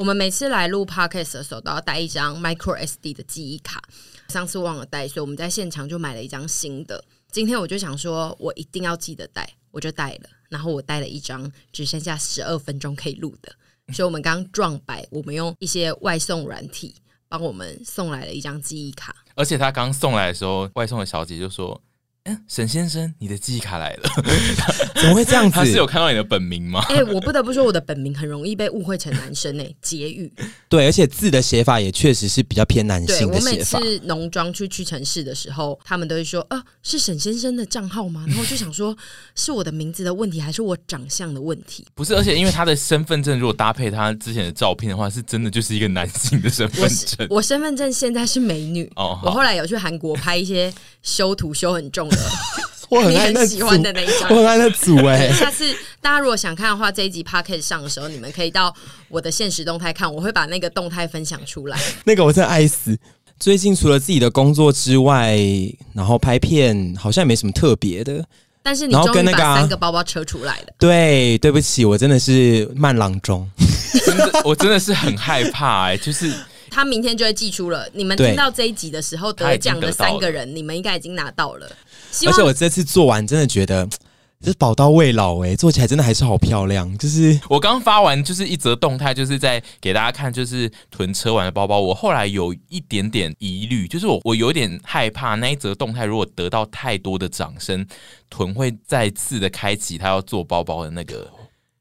我们每次来录 podcast 的时候，都要带一张 micro SD 的记忆卡。上次忘了带，所以我们在现场就买了一张新的。今天我就想说，我一定要记得带，我就带了。然后我带了一张只剩下十二分钟可以录的，所以我们刚撞白，我们用一些外送软体帮我们送来了一张记忆卡。而且他刚送来的时候，外送的小姐就说。嗯，沈先生，你的记忆卡来了，怎么会这样子？他是有看到你的本名吗？哎、欸，我不得不说，我的本名很容易被误会成男生诶、欸，婕妤。对，而且字的写法也确实是比较偏男性的写法。我每次农庄去屈臣氏的时候，他们都会说：“啊，是沈先生的账号吗？”然后我就想说，是我的名字的问题，还是我长相的问题？不是，而且因为他的身份证如果搭配他之前的照片的话，是真的就是一个男性的身份证。我身份证现在是美女哦。我后来有去韩国拍一些修图修很重 的。我很爱那组，我很爱那组哎、欸。下次大家如果想看的话，这一集 podcast 上的时候，你们可以到我的现实动态看，我会把那个动态分享出来。那个我真的爱死。最近除了自己的工作之外，然后拍片好像也没什么特别的。但是你终于把三个包包车出来了。对，对不起，我真的是慢郎中。真的，我真的是很害怕哎、欸，就是他明天就会寄出了。你们听到这一集的时候，得奖的三个人，你们应该已经拿到了。而且我这次做完，真的觉得 这是宝刀未老哎、欸，做起来真的还是好漂亮。就是我刚发完就是一则动态，就是在给大家看，就是囤车完的包包。我后来有一点点疑虑，就是我我有点害怕那一则动态如果得到太多的掌声，囤会再次的开启他要做包包的那个。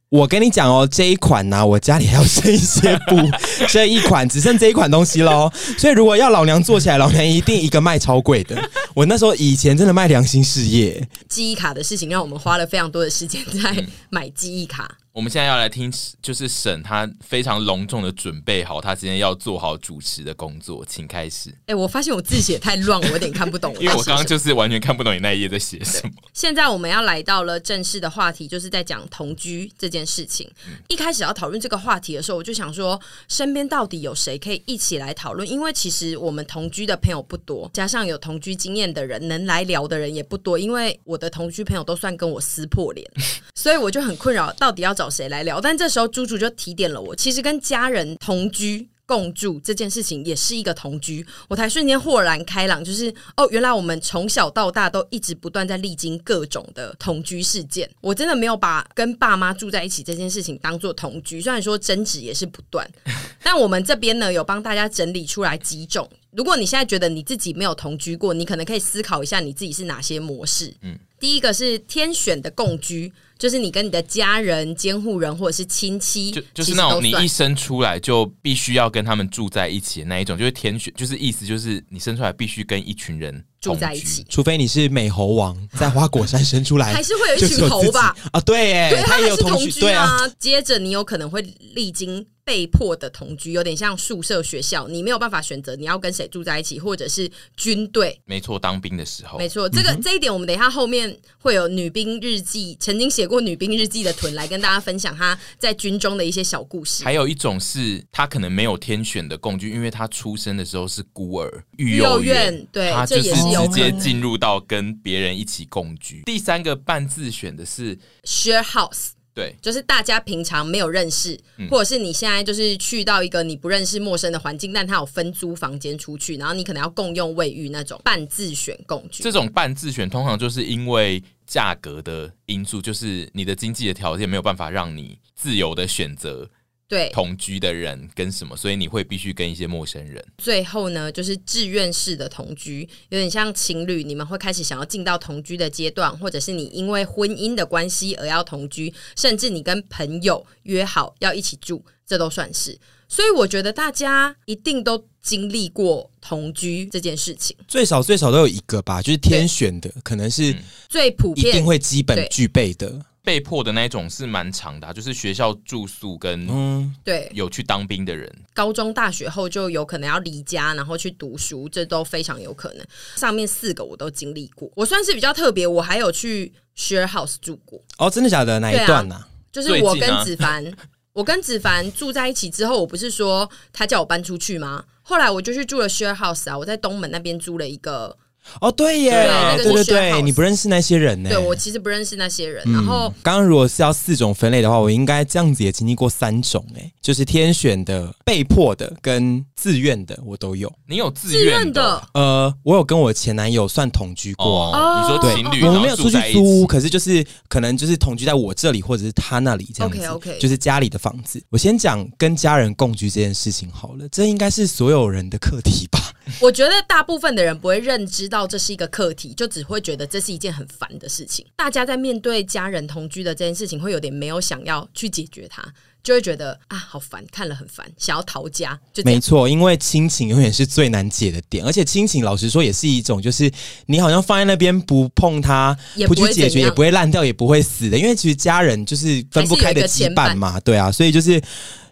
我跟你讲哦，这一款呢、啊，我家里还要剩一些布，这一款只剩这一款东西喽。所以如果要老娘做起来，老娘一定一个卖超贵的。我那时候以前真的卖良心事业。记忆卡的事情让我们花了非常多的时间在买记忆卡。我们现在要来听，就是沈他非常隆重的准备好他今天要做好主持的工作，请开始。哎、欸，我发现我字写太乱，我有点看不懂。因为我刚刚就是完全看不懂你那一页在写什么。现在我们要来到了正式的话题，就是在讲同居这件事情。嗯、一开始要讨论这个话题的时候，我就想说，身边到底有谁可以一起来讨论？因为其实我们同居的朋友不多，加上有同居经验的人能来聊的人也不多。因为我的同居朋友都算跟我撕破脸，所以我就很困扰，到底要找谁来聊？但这时候猪猪就提点了我，其实跟家人同居共住这件事情也是一个同居，我才瞬间豁然开朗，就是哦，原来我们从小到大都一直不断在历经各种的同居事件。我真的没有把跟爸妈住在一起这件事情当做同居，虽然说争执也是不断，但我们这边呢有帮大家整理出来几种。如果你现在觉得你自己没有同居过，你可能可以思考一下你自己是哪些模式。嗯，第一个是天选的共居。就是你跟你的家人、监护人或者是亲戚，就就是那种你一生出来就必须要跟他们住在一起的那一种，就是天选，就是意思就是你生出来必须跟一群人住在一起，除非你是美猴王在花果山生出来，还是会有一群猴吧？啊，对，耶，对，他也有同居对啊。接着你有可能会历经。被迫的同居有点像宿舍学校，你没有办法选择你要跟谁住在一起，或者是军队。没错，当兵的时候，没错，这个、嗯、这一点我们等一下后面会有女兵日记，曾经写过女兵日记的屯来跟大家分享他在军中的一些小故事。还有一种是他可能没有天选的共居，因为他出生的时时候是孤儿，育幼院，对，他就是直接进入到跟别人一起共居。第三个半自选的是 share house。对，就是大家平常没有认识，嗯，或者是你现在就是去到一个你不认识陌生的环境，但他有分租房间出去，然后你可能要共用卫浴那种半自选共居。这种半自选通常就是因为价格的因素，就是你的经济的条件没有办法让你自由的选择。对同居的人跟什么，所以你会必须跟一些陌生人。最后呢，就是志愿式的同居，有点像情侣，你们会开始想要进到同居的阶段，或者是你因为婚姻的关系而要同居，甚至你跟朋友约好要一起住，这都算是。所以我觉得大家一定都经历过同居这件事情，最少最少都有一个吧，就是天选的，可能是最普遍，一定会基本具备的。被迫的那一种是蛮长的，啊，就是学校住宿跟嗯，对，有去当兵的人，高中大学后就有可能要离家，然后去读书，这都非常有可能。上面四个我都经历过，我算是比较特别，我还有去 share house 住过。哦，真的假的？哪一段呢，啊啊？就是我跟子凡，啊，我跟子凡住在一起之后，我不是说他叫我搬出去吗？后来我就去住了 share house 啊，我在东门那边租了一个哦，对耶，对啊对对你不认识那些人呢？对我其实不认识那些人，然后刚刚如果是要四种分类的话，我应该这样子也经历过三种，哎，就是天选的、被迫的跟自愿的，我都有。你有自自愿愿的，呃，我有跟我前男友算同居过。哦，你说对情侣，我们没有出去租屋，可是就是可能就是同居在我这里或者是他那里这样子 OK，OK 就是家里的房子。我先讲跟家人共居这件事情好了，这应该是所有人的课题吧？我觉得大部分的人不会认知到这是一个课题，就只会觉得这是一件很烦的事情。大家在面对家人同居的这件事情，会有点没有想要去解决它，就会觉得啊，好烦，看了很烦，想要逃家。就没错，因为亲情永远是最难解的点，而且亲情老实说也是一种，就是你好像放在那边不碰它，也不不去解决，也不会烂掉，也不会死的。因为其实家人就是分不开的羁绊嘛，对啊，所以就是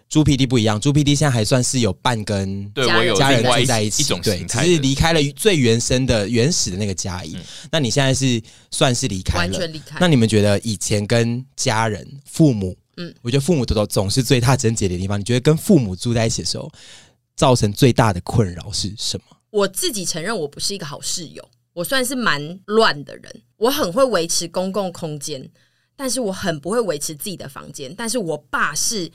猪 PD 不一样，猪 PD 现在还算是有半跟对家人我有家人住在一起，一种对，只是离开了最原生的、原始的那个家那你现在是算是离开了，完全离开。那你们觉得以前跟家人、父母，嗯嗯，我觉得父母都总是最大症结的地方。你觉得跟父母住在一起的时候，造成最大的困扰是什么？我自己承认我不是一个好室友，我算是蛮乱的人。我很会维持公共空间，但是我很不会维持自己的房间。但是我爸是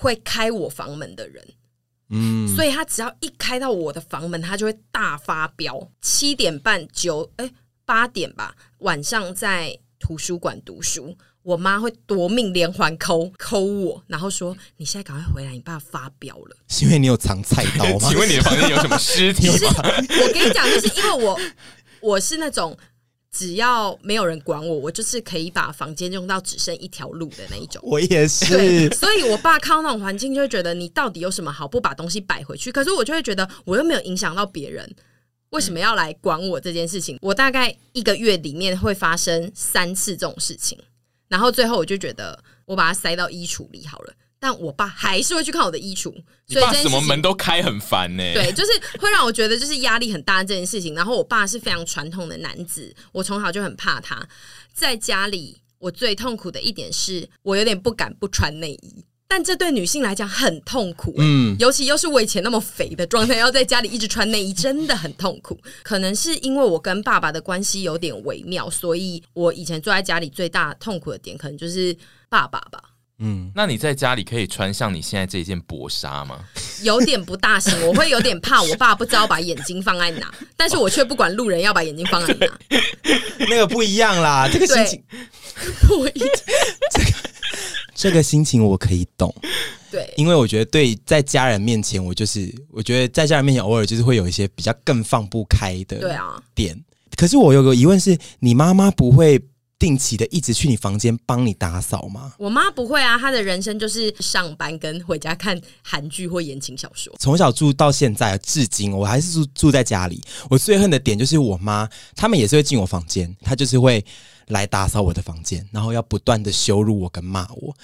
会开我房门的人，嗯，所以他只要一开到我的房门，他就会大发飙。七点半九哎八点吧，晚上在图书馆读书，我妈会夺命连环抠抠我，然后说：“你现在赶快回来，你爸发飙了。”是因为你有藏菜刀吗 请？问你的房间有什么尸体就是吗？我跟你讲，就是因为我我是那种只要没有人管我，我就是可以把房间用到只剩一条路的那一种。我也，是，所以我爸看到那种环境，就会觉得你到底有什么好不把东西摆回去？可是我就会觉得我又没有影响到别人，为什么要来管我这件事情？我大概一个月里面会发生三次这种事情，然后最后我就觉得我把它塞到衣橱里好了。但我爸还是会去看我的衣橱，所以什么门都开很烦呢、对，就是会让我觉得就是压力很大这件事情。然后我爸是非常传统的男子，我从小就很怕他。在家里，我最痛苦的一点是我有点不敢不穿内衣，但这对女性来讲很痛苦、欸。嗯，尤其又是我以前那么肥的状态，要在家里一直穿内衣，真的很痛苦。可能是因为我跟爸爸的关系有点微妙，所以我以前坐在家里最大痛苦的点，可能就是爸爸吧。嗯，那你在家里可以穿像你现在这件薄纱吗？有点不大行，我会有点怕我爸不知道把眼睛放在哪，但是我却不管路人要把眼睛放在哪。那个不一样啦，这个心情，不一这个这个心情我可以懂。对，因为我觉得，对在家人面前，我就是我觉得在家人面前，偶尔就是会有一些比较更放不开的对啊点。可是我有个疑问是，你妈妈不会定期的一直去你房间帮你打扫吗？我妈不会啊，她的人生就是上班跟回家看韩剧或言情小说。从小住到现在，至今我还是住住在家里。我最恨的点就是我妈，他们也是会进我房间，她就是会来打扫我的房间，然后要不断的羞辱我跟骂我。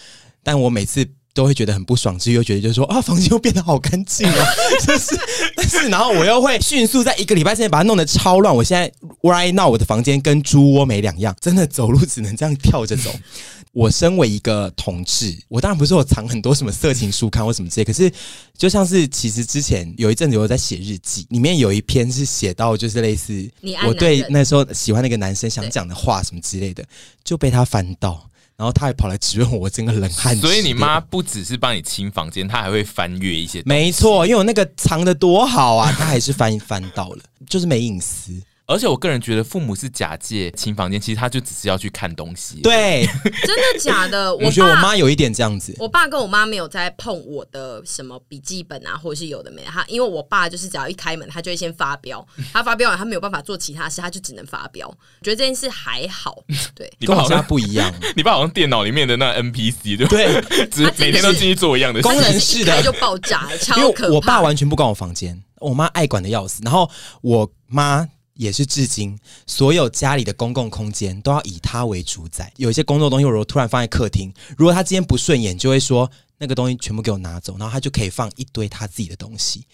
但我每次都会觉得很不爽，之余又觉得就是说啊，房间又变得好干净啊，就是但是然后我又会迅速在一个礼拜之内把它弄得超乱。我现在 right now 我的房间跟猪窝没两样，真的走路只能这样跳着走。我身为一个同志，我当然不是我藏很多什么色情书刊或什么之类，可是就像是其实之前有一阵子我在写日记，里面有一篇是写到就是类似我对那时候喜欢那个男生想讲的话什么之类的，就被他翻到。然后他还跑来质问我，整个冷汗。所以你妈不只是帮你清房间，她还会翻阅一些。没错，因为我那个藏的多好啊，她还是翻翻到了，就是没隐私。而且我个人觉得，父母是假借清房间，其实他就只是要去看东西。对，真的假的？我我觉得我妈有一点这样子。我爸跟我妈没有在碰我的什么笔记本啊，或者是有的没的。他因为我爸就是只要一开门，他就会先发飙。他发飙完，他没有办法做其他事，他就只能发飙。我觉得这件事还好。对，跟我家不一样。你爸好像电脑里面的那 NPC，对对，只是每天都进去做一样的事。功能式的就爆炸，超可怕。我爸完全不管我房间，我妈爱管的要死。然后我妈。也是至今，所有家里的公共空间都要以他为主宰。有一些工作东西，我如果突然放在客厅，如果他今天不顺眼，就会说：“那个东西全部给我拿走，然后他就可以放一堆他自己的东西。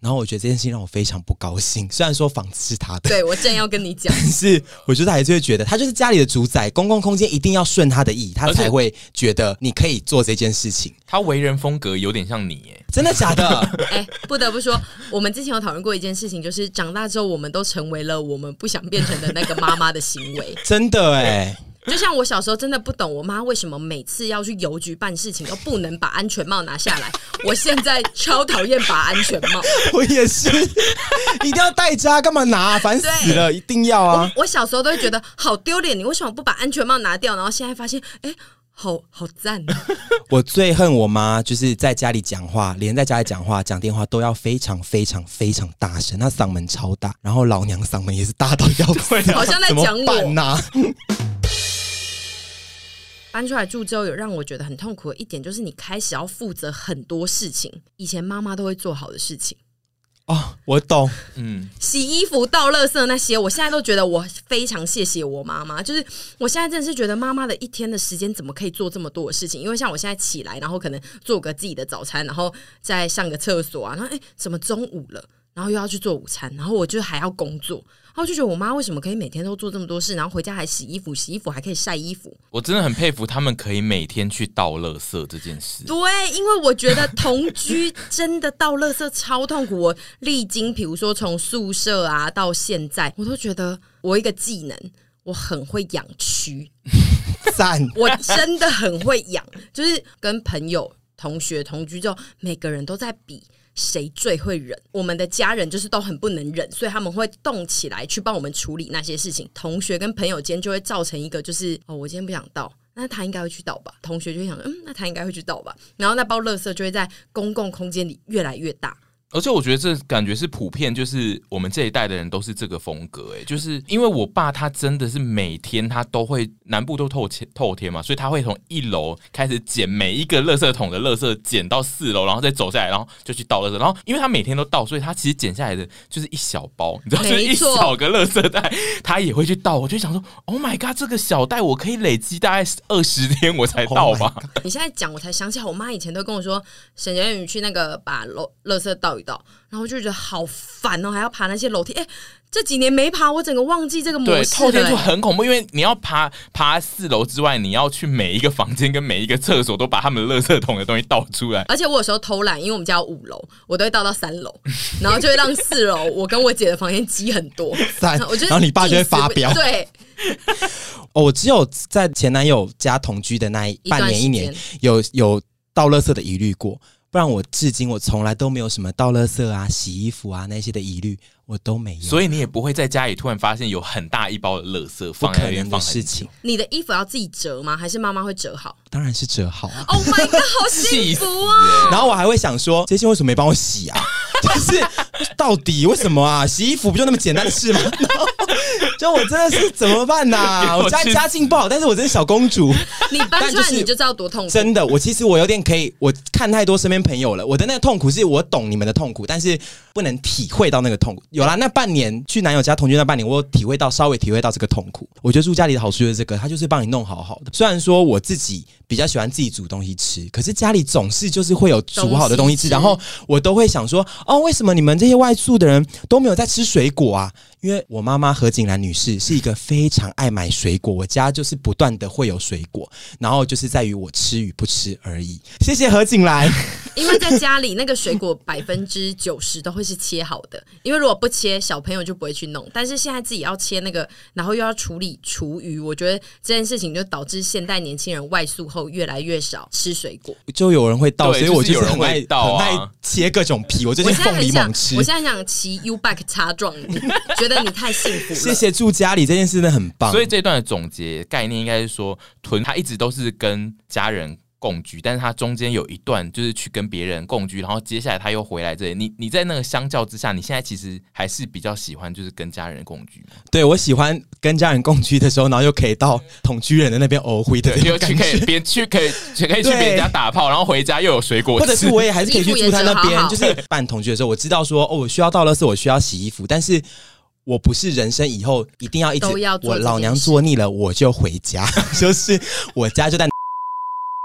然后我觉得这件事情让我非常不高兴。虽然说房子是他的，对，我正要跟你讲，但是我觉得还是会觉得他就是家里的主宰，公共空间一定要顺他的意，他才会觉得你可以做这件事情。他为人风格有点像你，耶，真的假的？哎，不得不说，我们之前有讨论过一件事情，就是长大之后，我们都成为了我们不想变成的那个妈妈的行为。真的哎。就像我小时候真的不懂我妈为什么每次要去邮局办事情都不能把安全帽拿下来，我现在超讨厌把安全帽。我也是，一定要戴着，干嘛拿？烦死了，一定要啊！我小时候都会觉得好丢脸，你为什么不把安全帽拿掉？然后现在发现，哎，好好赞。我最恨我妈，就是在家里讲话，连在家里讲话、讲电话都要非常非常非常大声，她嗓门超大，然后老娘嗓门也是大到要死，好像在讲我。搬出来住之后，有让我觉得很痛苦的一点，就是你开始要负责很多事情，以前妈妈都会做好的事情。哦，我懂，嗯，洗衣服、倒垃圾那些，我现在都觉得我非常谢谢我妈妈。就是我现在真的是觉得妈妈的一天的时间怎么可以做这么多的事情？因为像我现在起来，然后可能做个自己的早餐，然后再上个厕所啊，然后哎，怎么中午了？然后又要去做午餐，然后我就还要工作。然后就觉得我妈为什么可以每天都做这么多事，然后回家还洗衣服，洗衣服还可以晒衣服。我真的很佩服他们可以每天去倒垃圾这件事。对，因为我觉得同居真的倒垃圾超痛苦。我历经，比如说从宿舍啊到现在，我都觉得我一个技能，我很会养蛆。赞，我真的很会养，就是跟朋友、同学同居之后，每个人都在比。谁最会忍？我们的家人就是都很不能忍，所以他们会动起来去帮我们处理那些事情。同学跟朋友间就会造成一个，就是哦，我今天不想到，那他应该会去倒吧？同学就会想，嗯，那他应该会去倒吧？然后那包垃圾就会在公共空间里越来越大。而且我觉得这感觉是普遍，就是我们这一代的人都是这个风格，哎，就是因为我爸他真的是每天他都会南部都透天透天嘛，所以他会从一楼开始捡每一个垃圾桶的垃圾，捡到四楼，然后再走下来，然后就去倒垃圾。然后因为他每天都倒，所以他其实捡下来的就是一小包，你知道，就是一小个垃圾袋，他也会去倒。我就想说，Oh my god，这个小袋我可以累积大概二十天我才倒吧？你现在讲我才想起来，我妈以前都跟我说，沈佳宇去那个把垃垃圾倒。然后就觉得好烦哦，还要爬那些楼梯。哎，这几年没爬，我整个忘记这个模式。透天就很恐怖，因为你要爬爬四楼之外，你要去每一个房间跟每一个厕所都把他们的垃圾桶的东西倒出来。而且我有时候偷懒，因为我们家有五楼，我都会倒到三楼，然后就会让四楼我跟我姐的房间挤很多。三，我觉得，然后你爸就会发飙。对，哦，我只有在前男友家同居的那一半年一年，有有倒垃圾的疑虑过。不然我至今我从来都没有什么倒垃圾啊、洗衣服啊那些的疑虑，我都没有。所以你也不会在家里突然发现有很大一包的垃圾放在那边放事情。你的衣服要自己折吗？还是妈妈会折好？当然是折好啊！Oh my god，好幸福啊！然后我还会想说，这些为什么没帮我洗啊？就是到底为什么啊？洗衣服不就那么简单的事吗？就我真的是怎么办呐、啊？我家家境不好，但是我真是小公主。你搬出来你就知道多痛苦。真的，我其实我有点可以，我看太多身边朋友了。我的那个痛苦是我懂你们的痛苦，但是不能体会到那个痛苦。有啦，那半年去男友家同居那半年，我有体会到稍微体会到这个痛苦。我觉得住家里的好处就是这个，他就是帮你弄好好的。虽然说我自己比较喜欢自己煮东西吃，可是家里总是就是会有煮好的东西吃，然后我都会想说，哦，为什么你们这些外宿的人都没有在吃水果啊？因为我妈妈何景兰女士是一个非常爱买水果，我家就是不断的会有水果，然后就是在于我吃与不吃而已。谢谢何景兰。因为在家里那个水果百分之九十都会是切好的，因为如果不切，小朋友就不会去弄。但是现在自己要切那个，然后又要处理厨余，我觉得这件事情就导致现代年轻人外宿后越来越少吃水果。就有人会倒，所以我就有人会倒啊，很爱切各种皮。我最近凤梨猛吃，我现在想骑 U bike 擦撞你，觉得你太幸福了。谢谢住家里这件事真的很棒。所以这段的总结概念应该是说，屯他一直都是跟家人共居，但是他中间有一段就是去跟别人共居，然后接下来他又回来这里。你你在那个相较之下，你现在其实还是比较喜欢就是跟家人共居吗？对，我喜欢跟家人共居的时候，然后又可以到同居人的那边偶回的，又去 可以别去可以可以去别人家打炮，然后回家又有水果，或者是我也还是可以去住他那边。就是办同居的时候，我知道说哦，我需要到了是，我需要洗衣服，但是我不是人生以后一定要一直我老娘做腻了我就回家，就是我家就在。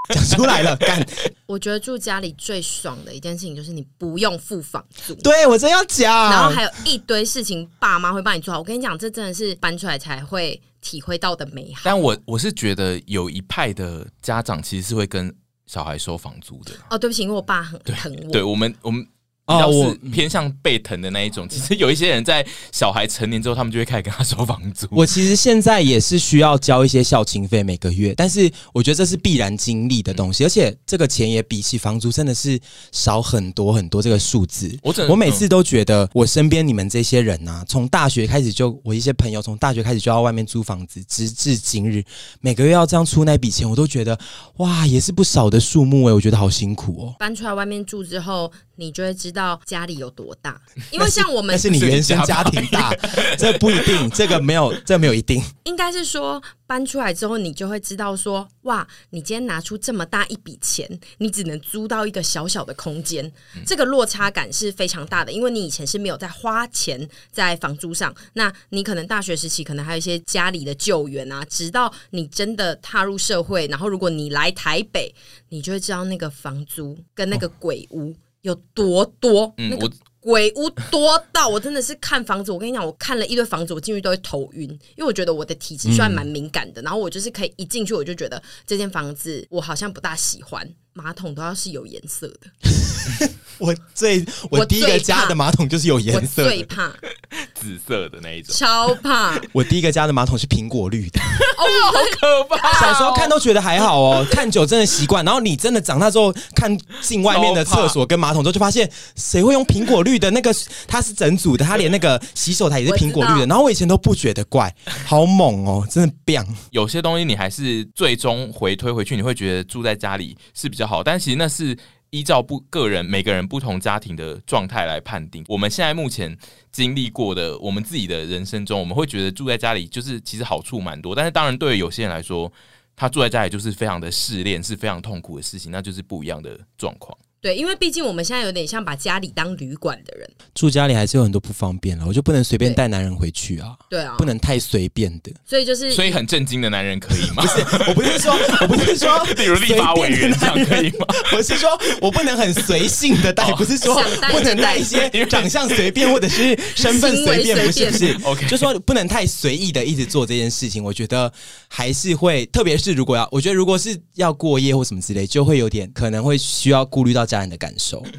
讲出来了，干！我觉得住家里最爽的一件事情就是你不用付房租。对，我真要讲，然后还有一堆事情，爸妈会帮你做好。我跟你讲，这真的是搬出来才会体会到的美好。但我我是觉得有一派的家长其实是会跟小孩收房租的。哦，对不起，因为我爸很疼我。对我们，我们。哦，我偏向被疼的那一种。其实有一些人在小孩成年之后，他们就会开始跟他收房租。我其实现在也是需要交一些孝亲费每个月，但是我觉得这是必然经历的东西，而且这个钱也比起房租真的是少很多很多。这个数字，我我每次都觉得，我身边你们这些人啊，从大学开始就我一些朋友从大学开始就要外面租房子，直至今日每个月要这样出那笔钱，我都觉得哇，也是不少的数目哎、欸，我觉得好辛苦哦。搬出来外面住之后。你就会知道家里有多大，因为像我们，但是你原生家庭大，这不一定，这个没有，这没有一定。应该是说搬出来之后，你就会知道说，哇，你今天拿出这么大一笔钱，你只能租到一个小小的空间，这个落差感是非常大的。因为你以前是没有在花钱在房租上，那你可能大学时期可能还有一些家里的救援啊，直到你真的踏入社会，然后如果你来台北，你就会知道那个房租跟那个鬼屋。哦有多多？嗯、那个鬼屋多到我真的是看房子，我跟你讲，我看了一堆房子，我进去都会头晕，因为我觉得我的体质算蛮敏感的。嗯、然后我就是可以一进去，我就觉得这间房子我好像不大喜欢，马桶都要是有颜色的。我最我第一个家的马桶就是有颜色的，最怕 紫色的那一种，超怕。我第一个家的马桶是苹果绿的，哦，好可怕！小时候看都觉得还好哦，看久真的习惯。然后你真的长大之后看进外面的厕所跟马桶之后，就发现谁会用苹果绿的那个？它是整组的，它连那个洗手台也是苹果绿的。然后我以前都不觉得怪，好猛哦，真的变。有些东西你还是最终回推回去，你会觉得住在家里是比较好，但其实那是。依照不个人每个人不同家庭的状态来判定，我们现在目前经历过的，我们自己的人生中，我们会觉得住在家里就是其实好处蛮多，但是当然对于有些人来说，他住在家里就是非常的试炼，是非常痛苦的事情，那就是不一样的状况。对，因为毕竟我们现在有点像把家里当旅馆的人，住家里还是有很多不方便了，我就不能随便带男人回去啊。对啊，不能太随便的。所以就是，所以很震惊的男人可以吗？不是，我不是说，我不是说，比如立法委员这样可以吗？我是说我不能很随性的带，不是说不能带一些长相随便或者是身份随便，不是不是。OK，就说不能太随意的一直做这件事情。我觉得还是会，特别是如果要，我觉得如果是要过夜或什么之类，就会有点可能会需要顾虑到家人的感受。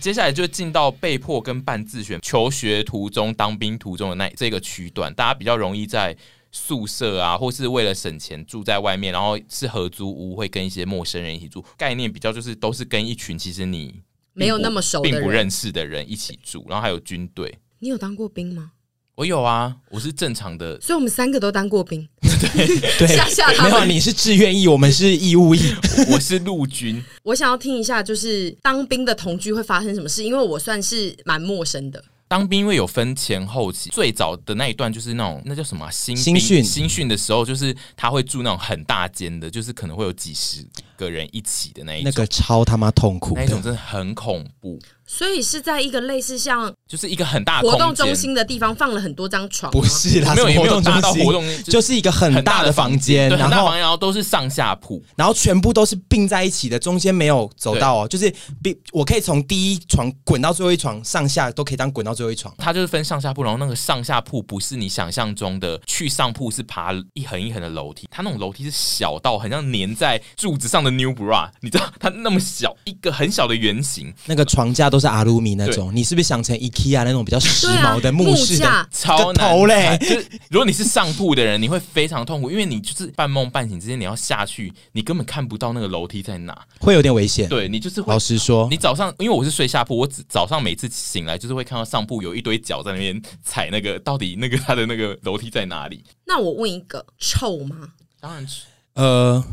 接下来就进到被迫跟半自选求学途中、当兵途中的那这个区段，大家比较容易在宿舍啊，或是为了省钱住在外面，然后是合租屋，会跟一些陌生人一起住。概念比较就是都是跟一群其实你没有那么熟、并不认识的人一起住，然后还有军队。你有当过兵吗？我有啊，我是正常的，所以我们三个都当过兵。对对，吓吓他们。没有，你是志愿役，我们是义务役，我是陆军。我想要听一下，就是当兵的同居会发生什么事？因为我算是蛮陌生的。当兵因为有分前后期，最早的那一段就是那种那叫什么、啊、新新训新训的时候，就是他会住那种很大间的，就是可能会有几十个人一起的那一种，那个超他妈痛苦，那一种真的很恐怖。所以是在一个类似像，就是一个很大的活动中心的地方，放了很多张床。不是啦，没有，也没有大到活动，就是一个很大的房间，然后然后都是上下铺，然后全部都是并在一起的，中间没有走道哦，就是并我可以从第一床滚到最后一床，上下都可以当滚到最后一床。它就是分上下铺，然后那个上下铺不是你想象中的去上铺是爬一横一横的楼梯，它那种楼梯是小到很像粘在柱子上的 new bra，你知道？它那么小一个很小的圆形，那个床架都是阿鲁米那种。你是不是想成 IKEA 那种比较时髦的木式的、啊、超头嘞？就是如果你是上铺的人，你会非常痛苦，因为你就是半梦半醒之间你要下去，你根本看不到那个楼梯在哪，会有点危险。对，你就是老实说，你早上因为我是睡下铺，我早上每次醒来就是会看到上铺有一堆脚在那边踩那个，到底那个他的那个楼梯在哪里？那我问一个，臭吗？当然臭。呃，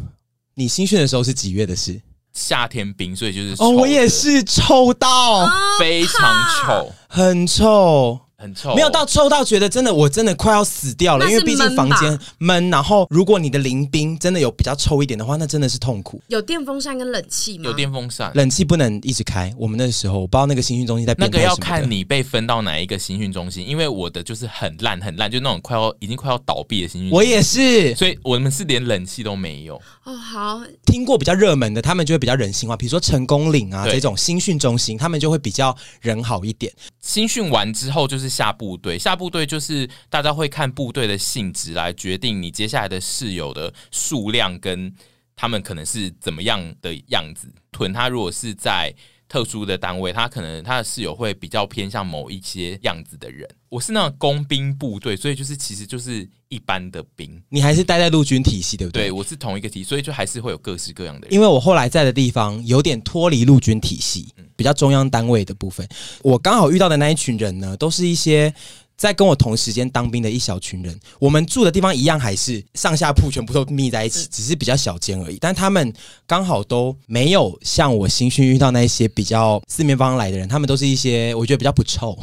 你新训的时候是几月的事？夏天冰，所以就是哦，我也是臭到。非常臭，很臭，很臭，没有到臭到觉得真的我真的快要死掉了，因为毕竟房间闷。然后如果你的邻冰真的有比较臭一点的话，那真的是痛苦。有电风扇跟冷气吗？有电风扇，冷气不能一直开。我们那时候我不知道那个新训中心在。那个要看你被分到哪一个新训中心，因为我的就是很烂很烂，就那种快要已经快要倒闭的新训中心。我也是，所以我们是连冷气都没有。哦，好，听过比较热门的，他们就会比较人性化，比如说成功岭啊这种新训中心，他们就会比较人好一点。新训完之后就是下部队，下部队就是大家会看部队的性质来决定你接下来的室友的数量跟他们可能是怎么样的样子。屯他如果是在特殊的单位，他可能他的室友会比较偏向某一些样子的人。我是那种工兵部队，所以就是其实就是一般的兵。你还是待在陆军体系，对不对？对，我是同一个体，所以就还是会有各式各样的人。因为我后来在的地方有点脱离陆军体系，比较中央单位的部分。我刚好遇到的那一群人呢，都是一些。在跟我同时间当兵的一小群人，我们住的地方一样，还是上下铺全部都密在一起，只是比较小间而已。但他们刚好都没有像我新训遇到那一些比较四面八方来的人，他们都是一些我觉得比较不臭。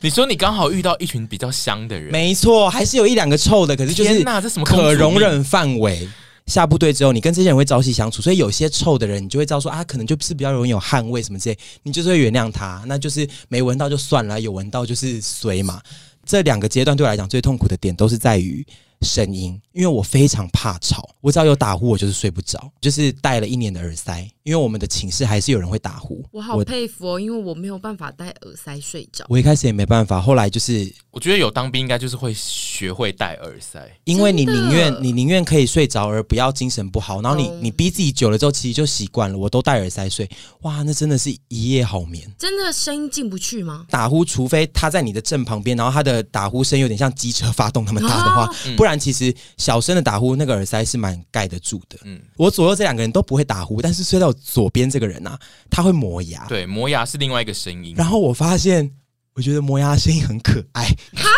你说你刚好遇到一群比较香的人，没错，还是有一两个臭的，可是就是那这什么可容忍范围。下部队之后，你跟这些人会朝夕相处，所以有些臭的人，你就会知道说啊，可能就是比较容易有汗味什么之类，你就是会原谅他，那就是没闻到就算了，有闻到就是随嘛。这两个阶段对我来讲最痛苦的点都是在于声音，因为我非常怕吵，我只要有打呼，我就是睡不着，就是戴了一年的耳塞，因为我们的寝室还是有人会打呼。我好佩服哦，因为我没有办法戴耳塞睡着。我一开始也没办法，后来就是我觉得有当兵应该就是会学会戴耳塞，因为你宁愿你宁愿可以睡着而不要精神不好，然后你你逼自己久了之后，其实就习惯了。我都戴耳塞睡，哇，那真的是一夜好眠。真的声音进不去吗？打呼，除非他在你的正旁边，然后他的打呼声有点像机车发动那么大的话，不然。不然其实小声的打呼，那个耳塞是蛮盖得住的。嗯，我左右这两个人都不会打呼，但是睡到左边这个人啊，他会磨牙。对，磨牙是另外一个声音。然后我发现，我觉得磨牙的声音很可爱。哈，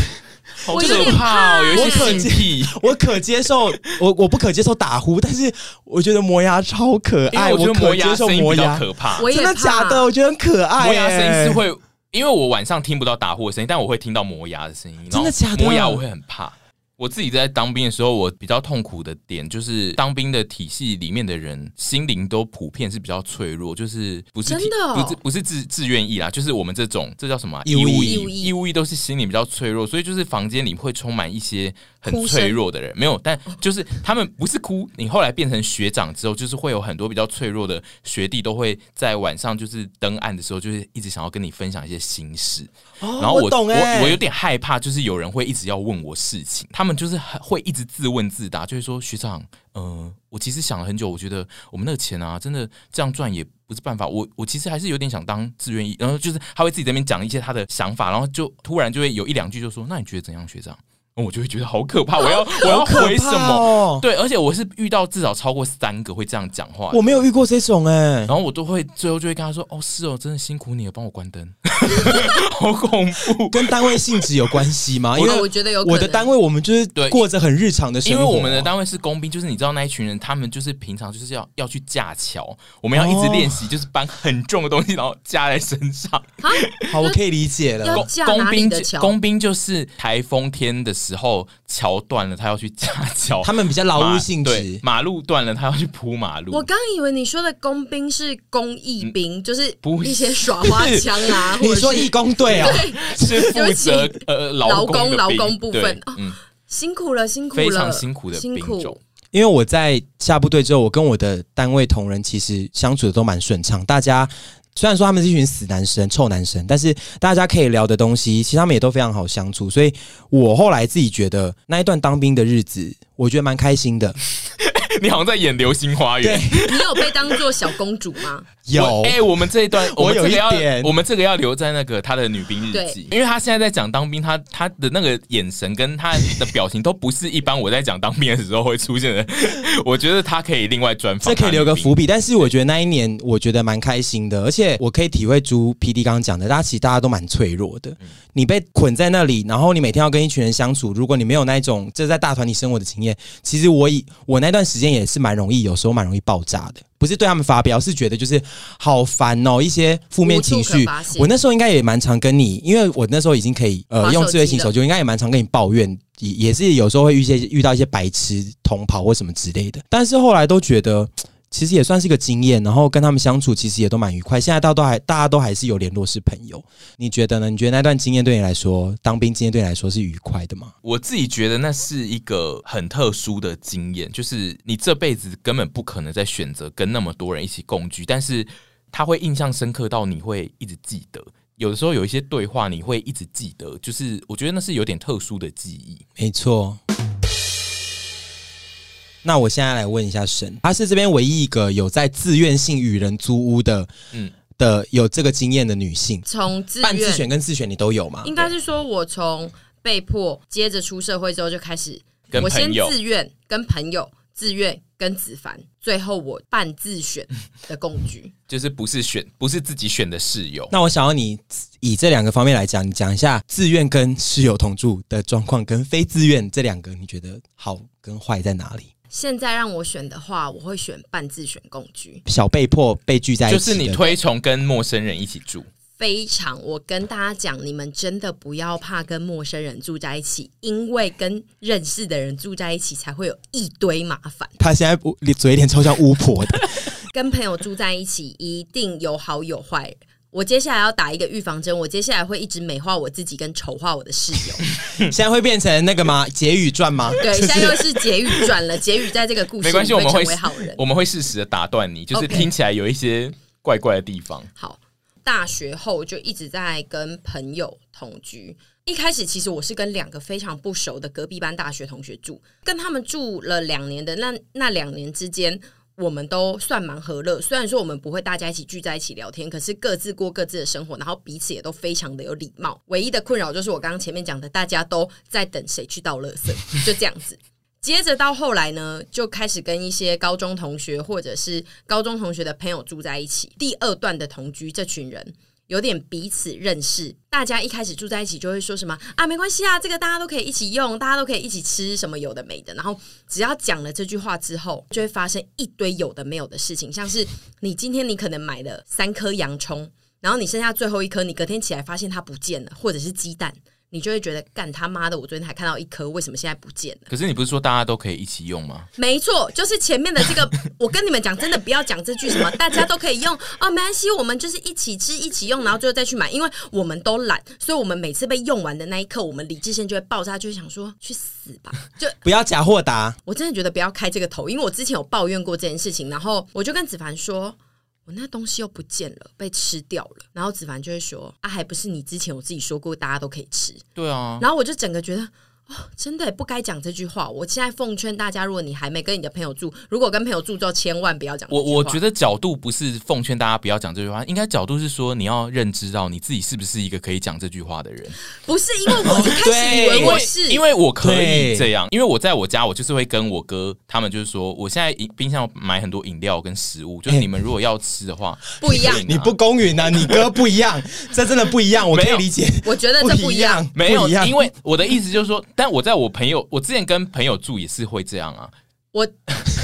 好可怕哦！有一些性癖，我可接受，我我不可接受打呼，但是我觉得磨牙超可爱。我觉得磨牙声音比较可怕。真的假的？我觉得很可爱。磨牙声音是会，因为我晚上听不到打呼的声音，但我会听到磨牙的声音。真的假的？磨牙我会很怕。我自己在当兵的时候，我比较痛苦的点就是，当兵的体系里面的人心灵都普遍是比较脆弱，就是不是真的、哦、不是不是自自愿意啦，就是我们这种这叫什么？义务役义务役都是心理比较脆弱，所以就是房间里会充满一些很脆弱的人，没有，但就是他们不是哭，你后来变成学长之后，就是会有很多比较脆弱的学弟都会在晚上就是登岸的时候，就是一直想要跟你分享一些心事，哦、然后我我、欸、我我有点害怕，就是有人会一直要问我事情，他他们就是会一直自问自答，就是说学长，嗯、呃，我其实想了很久，我觉得我们那个钱啊，真的这样赚也不是办法，我我其实还是有点想当志愿役，然后就是他会自己在那边讲一些他的想法，然后就突然就会有一两句就说，那你觉得怎样，学长？我就会觉得好可怕，我要 我要回什么？哦、对，而且我是遇到至少超过三个会这样讲话，我没有遇过这种哎、欸，然后我都会最后就会跟他说：“哦，是哦，真的辛苦你了，帮我关灯。”好恐怖，跟单位性质有关系吗？因为我觉得有，我的单位我们就是过着很日常的生活，因为我们的单位是工兵，就是你知道那一群人，他们就是平常就是要要去架桥，我们要一直练习，就是搬很重的东西，然后架在身上。蛤好，我可以理解了。工兵工兵就是台风天的时候。桥断了，他要去架桥。他们比较劳务性质。马路断了，他要去铺马路。我刚以为你说的工兵是公益兵，嗯、就是一些耍花枪啊。你说义工队啊？是负责呃劳工劳工部分。嗯，辛苦了，辛苦了，非常辛苦的兵种。因为我在下部队之后，我跟我的单位同仁其实相处的都蛮顺畅，大家。虽然说他们是一群死男生、臭男生，但是大家可以聊的东西，其实他们也都非常好相处。所以我后来自己觉得那一段当兵的日子，我觉得蛮开心的。你好像在演《流星花园》。对，你有被当做小公主吗？有。哎、欸，我们这一段，我们这个要我有一点，我们这个要留在那个他的女兵日记，因为他现在在讲当兵，他他的那个眼神跟他的表情都不是一般我在讲当兵的时候会出现的。我觉得他可以另外专访，这可以留个伏笔。但是我觉得那一年，我觉得蛮开心的，而且我可以体会朱 PD 刚刚讲的，大家其实大家都蛮脆弱的。嗯、你被捆在那里，然后你每天要跟一群人相处，如果你没有那一种这在大团体生活的经验，其实我以我那段时间也是蛮容易。有时候蛮容易爆炸的，不不是对他们发飙，是觉得就是好烦哦，一些负面情绪。我那时候应该也蛮常跟你，因为我那时候已经可以呃用智慧型手机，应该也蛮常跟你抱怨，也也是有时候会遇见遇到一些白痴同跑或什么之类的，但是后来都觉得。其实也算是一个经验，然后跟他们相处其实也都蛮愉快。现在大家都还大家都还是有联络是朋友。你觉得呢？你觉得那段经验对你来说，当兵经验对你来说是愉快的吗？我自己觉得那是一个很特殊的经验，就是你这辈子根本不可能再选择跟那么多人一起共居，但是他会印象深刻到你会一直记得。有的时候有一些对话你会一直记得，就是我觉得那是有点特殊的记忆。没错。那我现在来问一下神，她是这边唯一一个有在自愿性与人租屋的，嗯，的有这个经验的女性。从自半自选跟自选，你都有吗？应该是说，我从被迫接着出社会之后就开始，我先自愿跟朋友，自愿跟子凡，最后我半自选的共居，就是不是选，不是自己选的室友。那我想要你以这两个方面来讲，你讲一下自愿跟室友同住的状况，跟非自愿这两个，你觉得好跟坏在哪里？现在让我选的话，我会选半自选共居。小被迫被聚在一起，就是你推崇跟陌生人一起住。非常，我跟大家讲，你们真的不要怕跟陌生人住在一起，因为跟认识的人住在一起才会有一堆麻烦。他现在嘴脸超像巫婆的。跟朋友住在一起，一定有好有坏。我接下来要打一个预防针，我接下来会一直美化我自己跟丑化我的室友。现在会变成那个吗？结语传吗？对，现在又是结语传了。结语在这个故事没关系，我们会成为好人。我们会适时的打断你，就是听起来有一些怪怪的地方。Okay. 好，大学后就一直在跟朋友同居。一开始其实我是跟两个非常不熟的隔壁班大学同学住，跟他们住了两年的那那两年之间。我们都算蛮和乐，虽然说我们不会大家一起聚在一起聊天，可是各自过各自的生活，然后彼此也都非常的有礼貌。唯一的困扰就是我刚刚前面讲的，大家都在等谁去倒垃圾，就这样子。接着到后来呢，就开始跟一些高中同学或者是高中同学的朋友住在一起。第二段的同居，这群人。有点彼此认识，大家一开始住在一起就会说什么啊，没关系啊，这个大家都可以一起用，大家都可以一起吃什么有的没的。然后只要讲了这句话之后，就会发生一堆有的没有的事情，像是你今天你可能买了三颗洋葱，然后你剩下最后一颗，你隔天起来发现它不见了，或者是鸡蛋。你就会觉得干他妈的！我昨天还看到一颗，为什么现在不见了？可是你不是说大家都可以一起用吗？没错，就是前面的这个。我跟你们讲，真的不要讲这句什么，大家都可以用哦，没关系，我们就是一起吃，一起用，然后最后再去买，因为我们都懒，所以我们每次被用完的那一刻，我们理智线就会爆炸，就会想说去死吧！就不要假豁达。我真的觉得不要开这个头，因为我之前有抱怨过这件事情，然后我就跟子凡说。我那东西又不见了，被吃掉了。然后子凡就会说：“啊，还不是你之前我自己说过，大家都可以吃。”对啊。然后我就整个觉得。哦，真的不该讲这句话。我现在奉劝大家，如果你还没跟你的朋友住，如果跟朋友住之后，千万不要讲。我我觉得角度不是奉劝大家不要讲这句话，应该角度是说你要认知到你自己是不是一个可以讲这句话的人。不是因为我一开始以为我是，因为我可以这样，因为我在我家，我就是会跟我哥他们就是说，我现在冰箱买很多饮料跟食物，就是你们如果要吃的话，不一样，你不公允啊，你哥不一样，这真的不一样，我可以理解。我觉得这不一样，没有，因为我的意思就是说，但我在我朋友。我之前跟朋友住也是会这样啊。我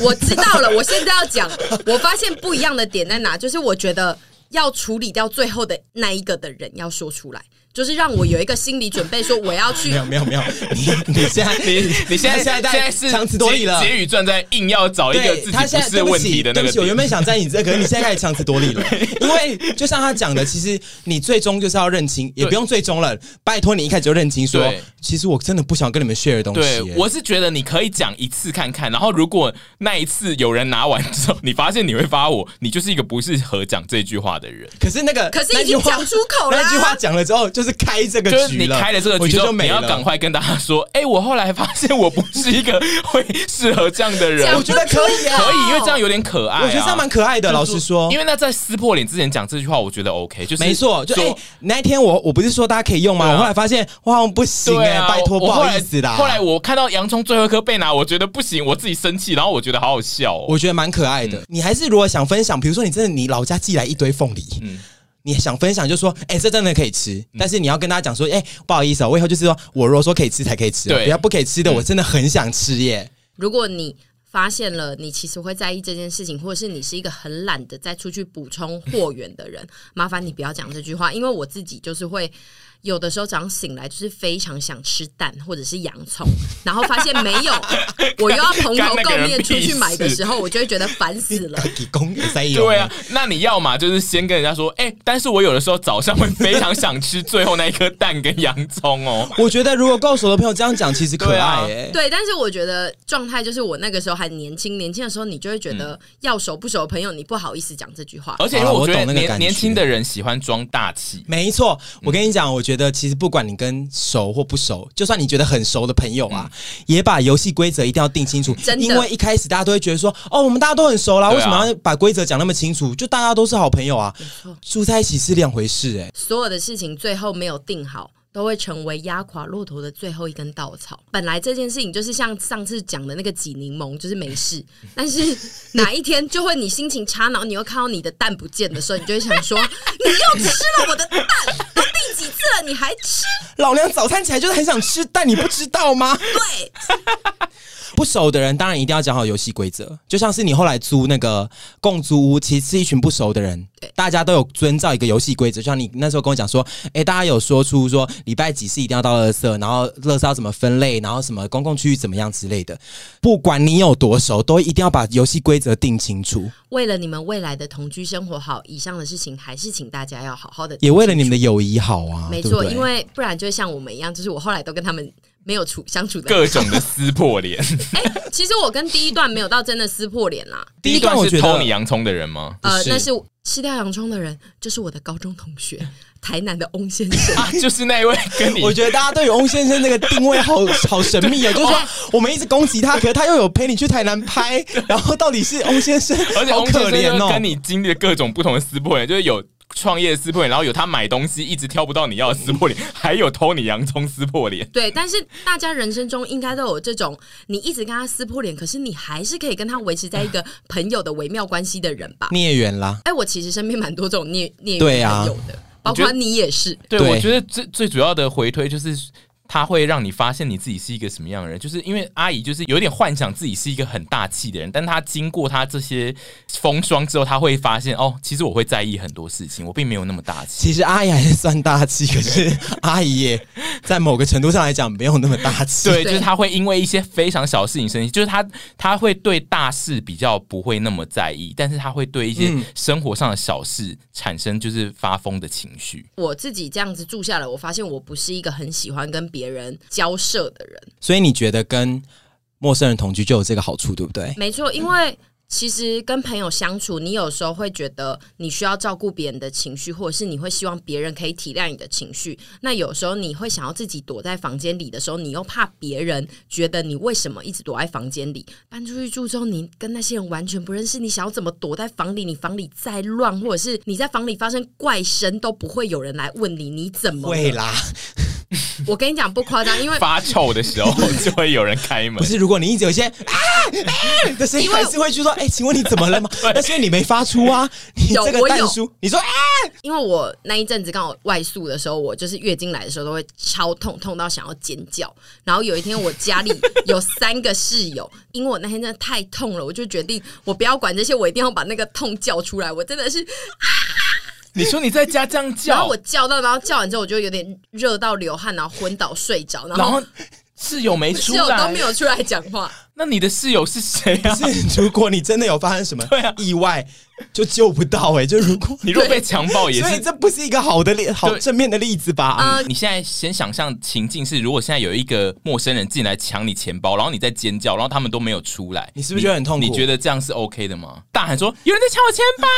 我知道了，我现在要讲，我发现不一样的点在哪，就是我觉得要处理掉最后的那一个的人要说出来。就是让我有一个心理准备，说我要去。没有没有没有，你你现在你你现在现在现在是强词夺理了。结语传在硬要找一个自己不是问题的那个。对不起，我原本想在你这，可是你现在开始强词夺理了。因为就像他讲的，其实你最终就是要认清，也不用最终了。拜托你一开始就认清，说其实我真的不想跟你们 share 东西。对，我是觉得你可以讲一次看看，然后如果那一次有人拿完之后，你发现你会发我，你就是一个不适合讲这句话的人。可是那个，可是已经讲出口了。那句话讲了之后。就是开这个局了，就是你开了这个局之后，你要赶快跟大家说，哎、欸，我后来发现我不是一个会适合这样的人。我觉得可以啊，可以，因为这样有点可爱、啊。我觉得这样蛮可爱的，老实说。因为那在撕破脸之前讲这句话，我觉得 OK，就是没错。就哎、欸，那一天我我不是说大家可以用吗？啊、我后来发现哇，不行哎、欸，啊、拜托，不好意思啦。后来我看到洋葱最后一颗被拿，我觉得不行，我自己生气，然后我觉得好好笑、哦。我觉得蛮可爱的。嗯、你还是如果想分享，比如说你真的你老家寄来一堆凤梨，嗯。你想分享就说，哎、欸，这真的可以吃，嗯、但是你要跟大家讲说，哎、欸，不好意思啊，我以后就是说我如果说可以吃才可以吃，对，不要不可以吃的，我真的很想吃耶。如果你发现了你其实会在意这件事情，或者是你是一个很懒得再出去补充货源的人，麻烦你不要讲这句话，因为我自己就是会。有的时候早上醒来就是非常想吃蛋或者是洋葱，然后发现没有，我又要蓬头垢面出去买的时候，我就会觉得烦死了。对啊，那你要嘛就是先跟人家说，哎、欸，但是我有的时候早上会非常想吃最后那一颗蛋跟洋葱哦。我觉得如果够熟的朋友这样讲，其实可爱哎、欸。对，但是我觉得状态就是我那个时候还年轻，年轻的时候你就会觉得要熟不熟的朋友，你不好意思讲这句话。而且因为我觉得年年轻的人喜欢装大气，没错。我跟你讲，我觉得其实不管你跟熟或不熟，就算你觉得很熟的朋友啊，嗯、也把游戏规则一定要定清楚。真的，因为一开始大家都会觉得说，哦，我们大家都很熟啦，啊、为什么要把规则讲那么清楚？就大家都是好朋友啊，住在一起是两回事哎、欸。所有的事情最后没有定好，都会成为压垮骆驼的最后一根稻草。本来这件事情就是像上次讲的那个挤柠檬，就是没事。但是哪一天就会你心情差，然后你又看到你的蛋不见的时候，你就会想说，你又吃了我的蛋。几次了，你还吃？老娘早餐起来就是很想吃，但你不知道吗？对，不熟的人当然一定要讲好游戏规则。就像是你后来租那个共租屋，其实是一群不熟的人，对大家都有遵照一个游戏规则。就像你那时候跟我讲说，哎、欸，大家有说出说礼拜几是一定要到垃圾，然后垃圾要怎么分类，然后什么公共区域怎么样之类的。不管你有多熟，都一定要把游戏规则定清楚。为了你们未来的同居生活好，以上的事情还是请大家要好好的。也为了你们的友谊好啊，没错，因为不然就像我们一样，就是我后来都跟他们没有处相处的各种的撕破脸。哎、欸，其实我跟第一段没有到真的撕破脸啦。第一段是偷你洋葱的人吗？呃，那是吃掉洋葱的人，就是我的高中同学。台南的翁先生，啊、就是那一位跟你，我觉得大家对于翁先生那个定位好好神秘啊，就是说我们一直攻击他，可是他又有陪你去台南拍，然后到底是翁先生，而且翁可怜哦，跟你经历了各种不同的撕破脸，就是有创业撕破脸，然后有他买东西一直挑不到你要的撕破脸，还有偷你洋葱撕破脸。对，但是大家人生中应该都有这种，你一直跟他撕破脸，可是你还是可以跟他维持在一个朋友的微妙关系的人吧？孽缘啦！哎，我其实身边蛮多这种孽孽缘朋友的。包括你也是，对，对我觉得最最主要的回推就是。他会让你发现你自己是一个什么样的人，就是因为阿姨就是有点幻想自己是一个很大气的人，但她经过她这些风霜之后，她会发现哦，其实我会在意很多事情，我并没有那么大气。其实阿姨还是算大气，可是 阿姨也在某个程度上来讲没有那么大气。对，就是她会因为一些非常小的事情生气，就是她她会对大事比较不会那么在意，但是她会对一些生活上的小事产生就是发疯的情绪。我自己这样子住下来，我发现我不是一个很喜欢跟别别人交涉的人，所以你觉得跟陌生人同居就有这个好处，对不对？没错，因为。其实跟朋友相处，你有时候会觉得你需要照顾别人的情绪，或者是你会希望别人可以体谅你的情绪。那有时候你会想要自己躲在房间里的时候，你又怕别人觉得你为什么一直躲在房间里。搬出去住之后，你跟那些人完全不认识，你想要怎么躲在房里？你房里再乱，或者是你在房里发生怪声，都不会有人来问你，你怎么会啦？我跟你讲不夸张，因为发臭的时候就会有人开门。不是，如果你一直有一些啊 啊的声音，还是会去说。哎，请问你怎么了吗？那是因为你没发出啊。你这个蛋叔，你说啊，因为我那一阵子刚好外宿的时候，我就是月经来的时候都会超痛，痛到想要尖叫。然后有一天，我家里有三个室友，因为我那天真的太痛了，我就决定我不要管这些，我一定要把那个痛叫出来。我真的是，你说你在家这样叫，然后我叫到，然后叫完之后，我就有点热到流汗，然后昏倒睡着，然后。室友没出来，室友都没有出来讲话。那你的室友是谁啊？是如果你真的有发生什么意外，就救不到哎、欸。就如果 你若被强暴，也是，所以这不是一个好的例，好正面的例子吧？啊，你现在先想象情境是，如果现在有一个陌生人进来抢你钱包，然后你在尖叫，然后他们都没有出来，你是不是觉得很痛苦？你，你觉得这样是 OK 的吗？大喊说有人在抢我钱包，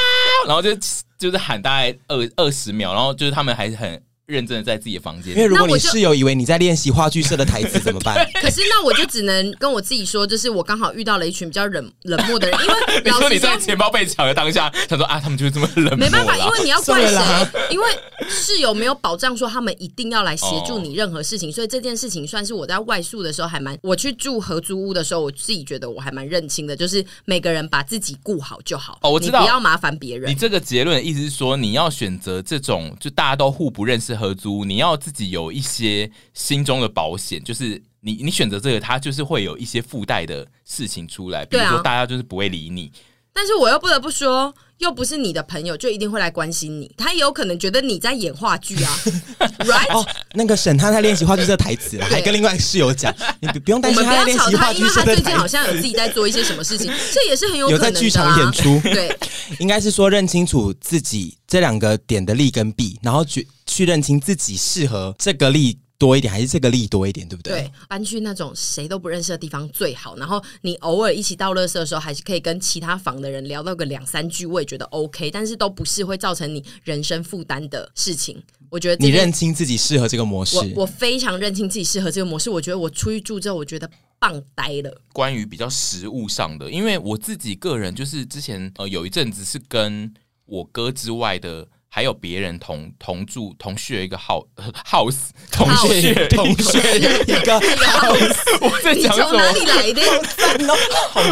然后就 就是喊大概二二十秒，然后就是他们还是很。认真的在自己的房间，因为如果你室友以为你在练习话剧社的台词怎么办？可是那我就只能跟我自己说，就是我刚好遇到了一群比较冷冷漠的人，因为 你说你在钱包被抢的当下，他说啊，他们就是这么冷漠。没办法，因为你要怪谁？因为室友没有保障说他们一定要来协助你任何事情，哦、所以这件事情算是我在外宿的时候还蛮，我去住合租屋的时候，我自己觉得我还蛮认清的，就是每个人把自己顾好就好。哦，我知道，不要麻烦别人。你这个结论的意思是说，你要选择这种就大家都互不认识合租，你要。自己有一些心中的保险，就是你你选择这个，它就是会有一些附带的事情出来，比如说大家就是不会理你。但是我又不得不说，又不是你的朋友，就一定会来关心你。他也有可能觉得你在演话剧啊，right？哦，那个沈他在练习话剧这个台词，还跟另外一个室友讲，你不用担心他在练习话剧，因为他最近好像有自己在做一些什么事情，这也是很有可能有在剧场演出。对，应该是说认清楚自己这两个点的利跟弊，然后去去认清自己适合这个利。多一点还是这个利多一点，对不对？对，搬去那种谁都不认识的地方最好。然后你偶尔一起到垃圾的时候，还是可以跟其他房的人聊到个两三句，我也觉得 OK。但是都不是会造成你人生负担的事情。我觉得你认清自己适合这个模式，我我非常认清自己适合这个模式。我觉得我出去住之后，我觉得棒呆了。关于比较实物上的，因为我自己个人就是之前呃有一阵子是跟我哥之外的。还有别人同同住同学 一个 house house 同学同学一个 house，我在讲什么？哪里来的？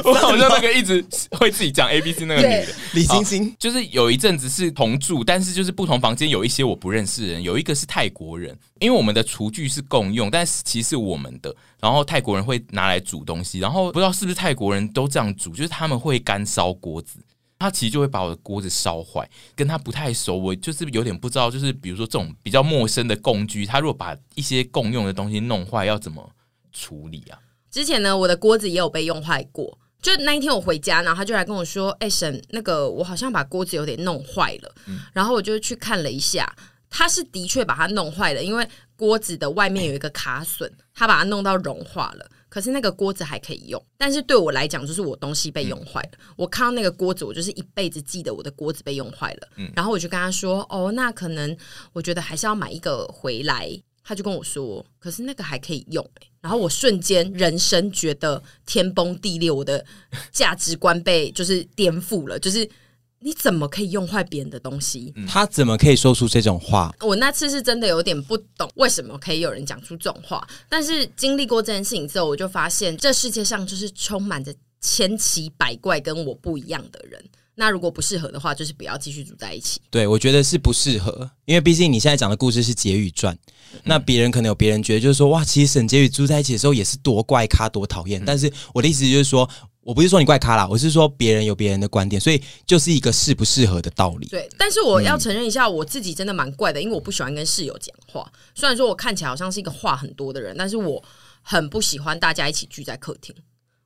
我好像那个一直会自己讲 A B C 那个女的李星星，就是有一阵子是同住，但是就是不同房间有一些我不认识的人，有一个是泰国人，因为我们的厨具是共用，但是其实是我们的，然后泰国人会拿来煮东西，然后不知道是不是泰国人都这样煮，就是他们会干烧锅子。他其实就会把我的锅子烧坏，跟他不太熟，我就是有点不知道，就是比如说这种比较陌生的共居，他如果把一些共用的东西弄坏，要怎么处理啊？之前呢，我的锅子也有被用坏过，就那一天我回家，然后他就来跟我说：“哎、欸，婶，那个我好像把锅子有点弄坏了。嗯”然后我就去看了一下，他是的确把它弄坏了，因为锅子的外面有一个卡榫，他把它弄到融化了。可是那个锅子还可以用，但是对我来讲，就是我东西被用坏了。嗯、我看到那个锅子，我就是一辈子记得我的锅子被用坏了。嗯、然后我就跟他说：“哦，那可能我觉得还是要买一个回来。”他就跟我说：“可是那个还可以用。”然后我瞬间人生觉得天崩地裂，我的价值观被就是颠覆了，就是。你怎么可以用坏别人的东西？他怎么可以说出这种话？我那次是真的有点不懂，为什么可以有人讲出这种话？但是经历过这件事情之后，我就发现这世界上就是充满着千奇百怪跟我不一样的人。那如果不适合的话，就是不要继续住在一起。对，我觉得是不适合，因为毕竟你现在讲的故事是结语传，嗯、那别人可能有别人觉得就是说，哇，其实沈婕妤住在一起的时候也是多怪咖多讨厌。嗯、但是我的意思就是说。我不是说你怪咖啦，我是说别人有别人的观点，所以就是一个适不适合的道理。对，但是我要承认一下，我自己真的蛮怪的，因为我不喜欢跟室友讲话。虽然说我看起来好像是一个话很多的人，但是我很不喜欢大家一起聚在客厅。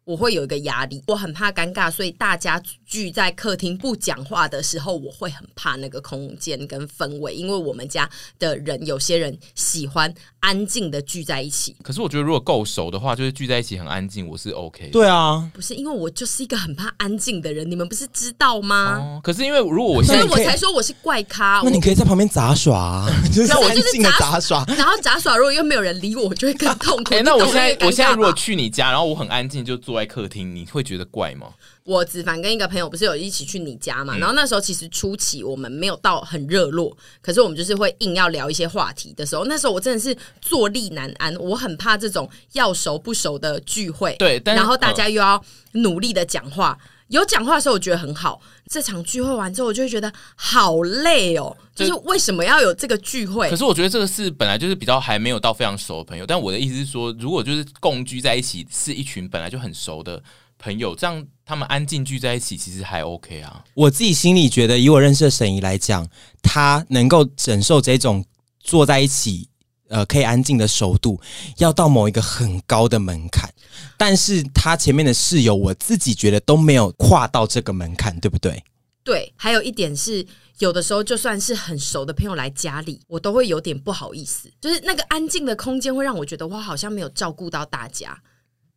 我会有一个压力，我很怕尴尬，所以大家聚在客厅不讲话的时候，我会很怕那个空间跟氛围，因为我们家的人有些人喜欢安静的聚在一起。可是我觉得如果够熟的话，就是聚在一起很安静，我是 OK。对啊，不是因为我就是一个很怕安静的人，你们不是知道吗？哦，可是因为如果我现在，所以我才说我是怪咖。那你可以在旁边杂耍啊，就是安静的杂耍。然后杂耍，如果又没有人理我，我就会更痛苦。哎，那我现在我现在如果去你家，然后我很安静，就坐在客厅，你会觉得怪吗？我子凡跟一个朋友不是有一起去你家嘛？嗯、然后那时候其实初期我们没有到很热络，可是我们就是会硬要聊一些话题的时候，那时候我真的是坐立难安，我很怕这种要熟不熟的聚会。对，然后大家又要努力的讲话，嗯、有讲话的时候我觉得很好。这场聚会完之后，我就会觉得好累哦。就是为什么要有这个聚会？可是我觉得这个是本来就是比较还没有到非常熟的朋友，但我的意思是说，如果就是共居在一起，是一群本来就很熟的。朋友，这样他们安静聚在一起，其实还 OK 啊。我自己心里觉得，以我认识的沈怡来讲，她能够忍受这种坐在一起，呃，可以安静的熟度，要到某一个很高的门槛。但是他前面的室友，我自己觉得都没有跨到这个门槛，对不对？对。还有一点是，有的时候就算是很熟的朋友来家里，我都会有点不好意思，就是那个安静的空间会让我觉得，我好像没有照顾到大家。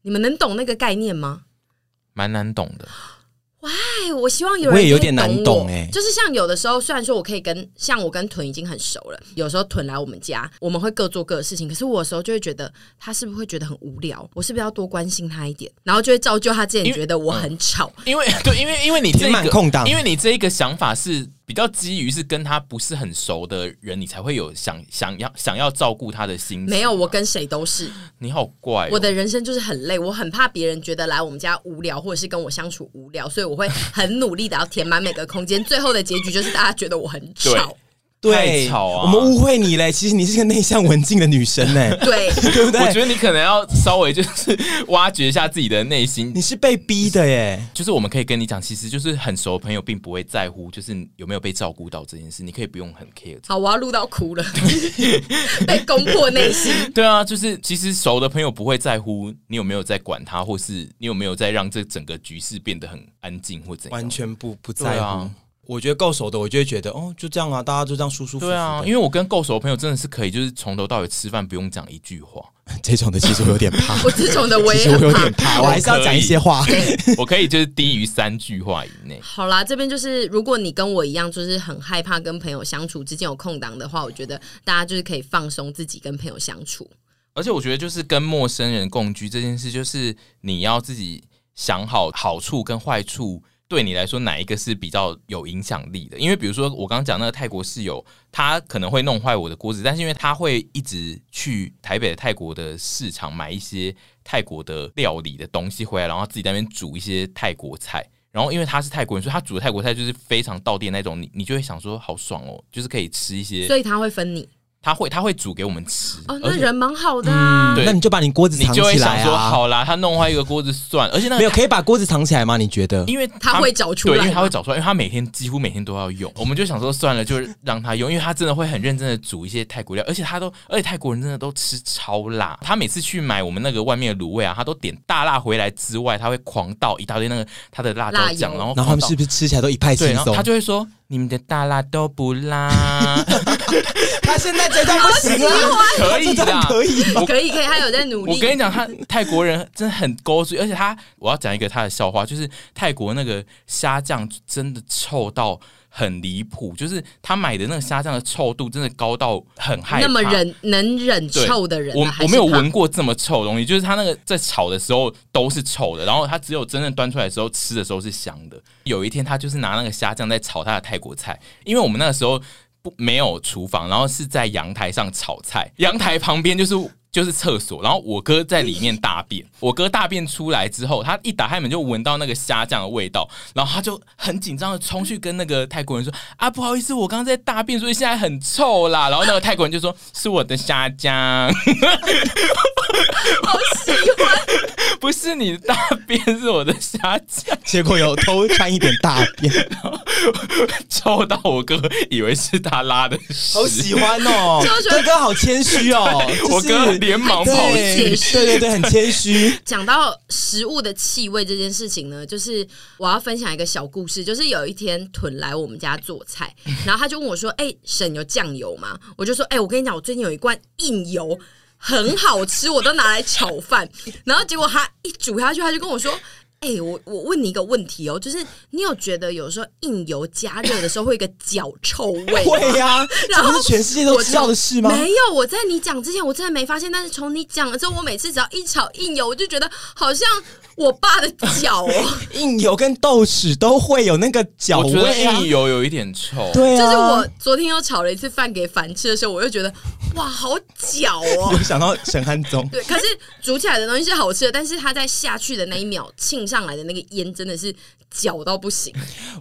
你们能懂那个概念吗？蛮难懂的，喂，Why? 我希望有人我也有点难懂哎、欸，就是像有的时候，虽然说我可以跟像我跟屯已经很熟了，有时候屯来我们家，我们会各做各的事情，可是我有时候就会觉得他是不是会觉得很无聊，我是不是要多关心他一点，然后就会造就他之前觉得我很吵，因为、嗯、因为对，因为因为你这个 空档，因为你这一个想法是。比较基于是跟他不是很熟的人，你才会有想想要想要照顾他的心情。没有，我跟谁都是。你好怪哦，我的人生就是很累，我很怕别人觉得来我们家无聊，或者是跟我相处无聊，所以我会很努力的要填满每个空间。最后的结局就是大家觉得我很 吵。对，太吵啊我们误会你嘞。其实你是个内向文静的女生呢，对，对不对？我觉得你可能要稍微就是挖掘一下自己的内心。你是被逼的耶。就是我们可以跟你讲，其实就是很熟的朋友并不会在乎，就是有没有被照顾到这件事。你可以不用很 care。好，我要录到哭了，被攻破内心。对啊，就是其实熟的朋友不会在乎你有没有在管他，或是你有没有在让这整个局势变得很安静或怎样，完全不不在乎。啊我觉得够熟的，我就会觉得哦，就这样啊，大家就这样舒舒服服。对啊，因为我跟够熟的朋友真的是可以，就是从头到尾吃饭不用讲一句话。这种的其实我有点怕，我这种的我也其实我有点怕，我还是要讲一些话。我可以就是低于三句话以内。好啦，这边就是如果你跟我一样，就是很害怕跟朋友相处之间有空档的话，我觉得大家就是可以放松自己跟朋友相处。而且我觉得就是跟陌生人共居这件事，就是你要自己想好好处跟坏处。对你来说，哪一个是比较有影响力的？因为比如说，我刚刚讲那个泰国室友，他可能会弄坏我的锅子，但是因为他会一直去台北的泰国的市场买一些泰国的料理的东西回来，然后自己在那边煮一些泰国菜。然后因为他是泰国人，所以他煮的泰国菜就是非常到店那种，你你就会想说好爽哦，就是可以吃一些。所以他会分你。他会他会煮给我们吃哦，那人蛮好的啊。对，那你就把你锅子藏起来啊。你就会想说好啦，他弄坏一个锅子算，而且那没有可以把锅子藏起来吗？你觉得？因为他，他会找出来，对，因为他会找出来，因为他每天几乎每天都要用。我们就想说算了，就让他用，因为他真的会很认真的煮一些泰国料，而且他都，而且泰国人真的都吃超辣。他每次去买我们那个外面的卤味啊，他都点大辣回来之外，他会狂倒一大堆那个他的辣椒酱，然后然后他们是不是吃起来都一派轻松？他就会说。你们的大辣都不辣，他现在这段不行了，可以的，可以，可以，可以，他有在努力。我跟你讲，他泰国人真的很勾嘴，而且他，我要讲一个他的笑话，就是泰国那个虾酱真的臭到很离谱，就是他买的那个虾酱的臭度真的高到很害怕。那么忍能忍臭的人，我我没有闻过这么臭的东西，就是他那个在炒的时候都是臭的，然后他只有真正端出来的时候吃的时候是香的。有一天，他就是拿那个虾酱在炒他的泰国菜，因为我们那个时候不没有厨房，然后是在阳台上炒菜，阳台旁边就是就是厕所，然后我哥在里面大便，我哥大便出来之后，他一打开门就闻到那个虾酱的味道，然后他就很紧张的冲去跟那个泰国人说：“啊，不好意思，我刚刚在大便，所以现在很臭啦。”然后那个泰国人就说：“是我的虾酱。”好喜欢。不是你的大便，是我的虾酱。结果有偷掺一点大便，臭到我哥以为是他拉的屎。好喜欢哦，哥哥好谦虚哦。我哥连忙跑去，对对对，很谦虚。讲到食物的气味这件事情呢，就是我要分享一个小故事。就是有一天屯来我们家做菜，然后他就问我说：“哎、欸，婶有酱油吗？”我就说：“哎、欸，我跟你讲，我最近有一罐硬油。”很好吃，我都拿来炒饭。然后结果他一煮下去，他就跟我说：“哎、欸，我我问你一个问题哦，就是你有觉得有时候硬油加热的时候会有一个脚臭味？会呀、啊，然后这是全世界都知道的事吗？没有，我在你讲之前我真的没发现，但是从你讲了之后，我每次只要一炒硬油，我就觉得好像。”我爸的脚哦，硬油跟豆豉都会有那个脚味啊。硬油有一点臭，对啊。就是我昨天又炒了一次饭给凡吃的时候，我又觉得哇，好脚哦。有想到沈汉宗。对，可是煮起来的东西是好吃的，但是它在下去的那一秒沁上来的那个烟真的是搅到不行。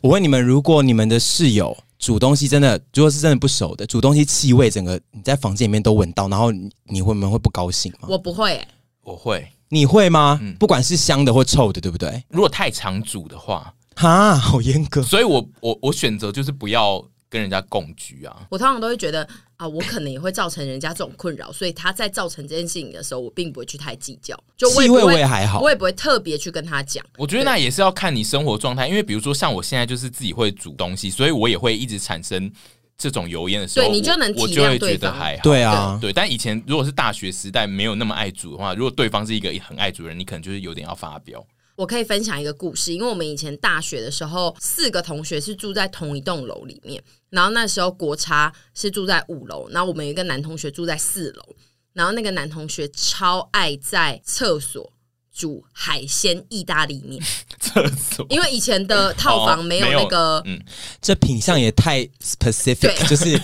我问你们，如果你们的室友煮东西真的，如果是真的不熟的，煮东西气味整个你在房间里面都闻到，然后你会你们会不高兴吗？我不会、欸，我会。你会吗？嗯，不管是香的或臭的，对不对？如果太常煮的话，哈，好严格。所以我我我选择就是不要跟人家共居啊。我通常都会觉得啊，我可能也会造成人家这种困扰，所以他在造成这件事情的时候，我并不会去太计较。就我也不会，气味我也还好，我也不会特别去跟他讲。我觉得那也是要看你生活状态，因为比如说像我现在就是自己会煮东西，所以我也会一直产生。这种油烟的时候，对你就能体谅对方，我就会觉得还好。对啊，对，但以前如果是大学时代没有那么爱煮的话，如果对方是一个很爱煮的人，你可能就是有点要发飙。我可以分享一个故事，因为我们以前大学的时候，四个同学是住在同一栋楼里面，然后那时候国差是住在五楼，然后我们有一个男同学住在四楼，然后那个男同学超爱在厕所。煮海鲜意大利面，厕所，因为以前的套房没有那个，哦、嗯，这品相也太 specific，就是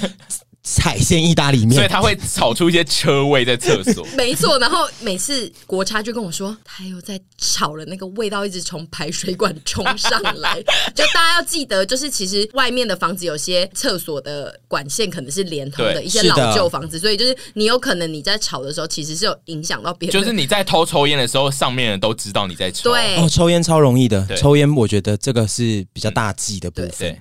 海鲜意大利面，所以他会炒出一些车味在厕所。没错，然后每次国差就跟我说，他又在炒了，那个味道一直从排水管冲上来。就大家要记得，就是其实外面的房子有些厕所的管线可能是连通的，一些老旧房子，所以就是你有可能你在炒的时候，其实是有影响到别人。就是你在偷抽烟的时候，上面人都知道你在抽。对，哦，抽烟超容易的，抽烟我觉得这个是比较大忌的部分。嗯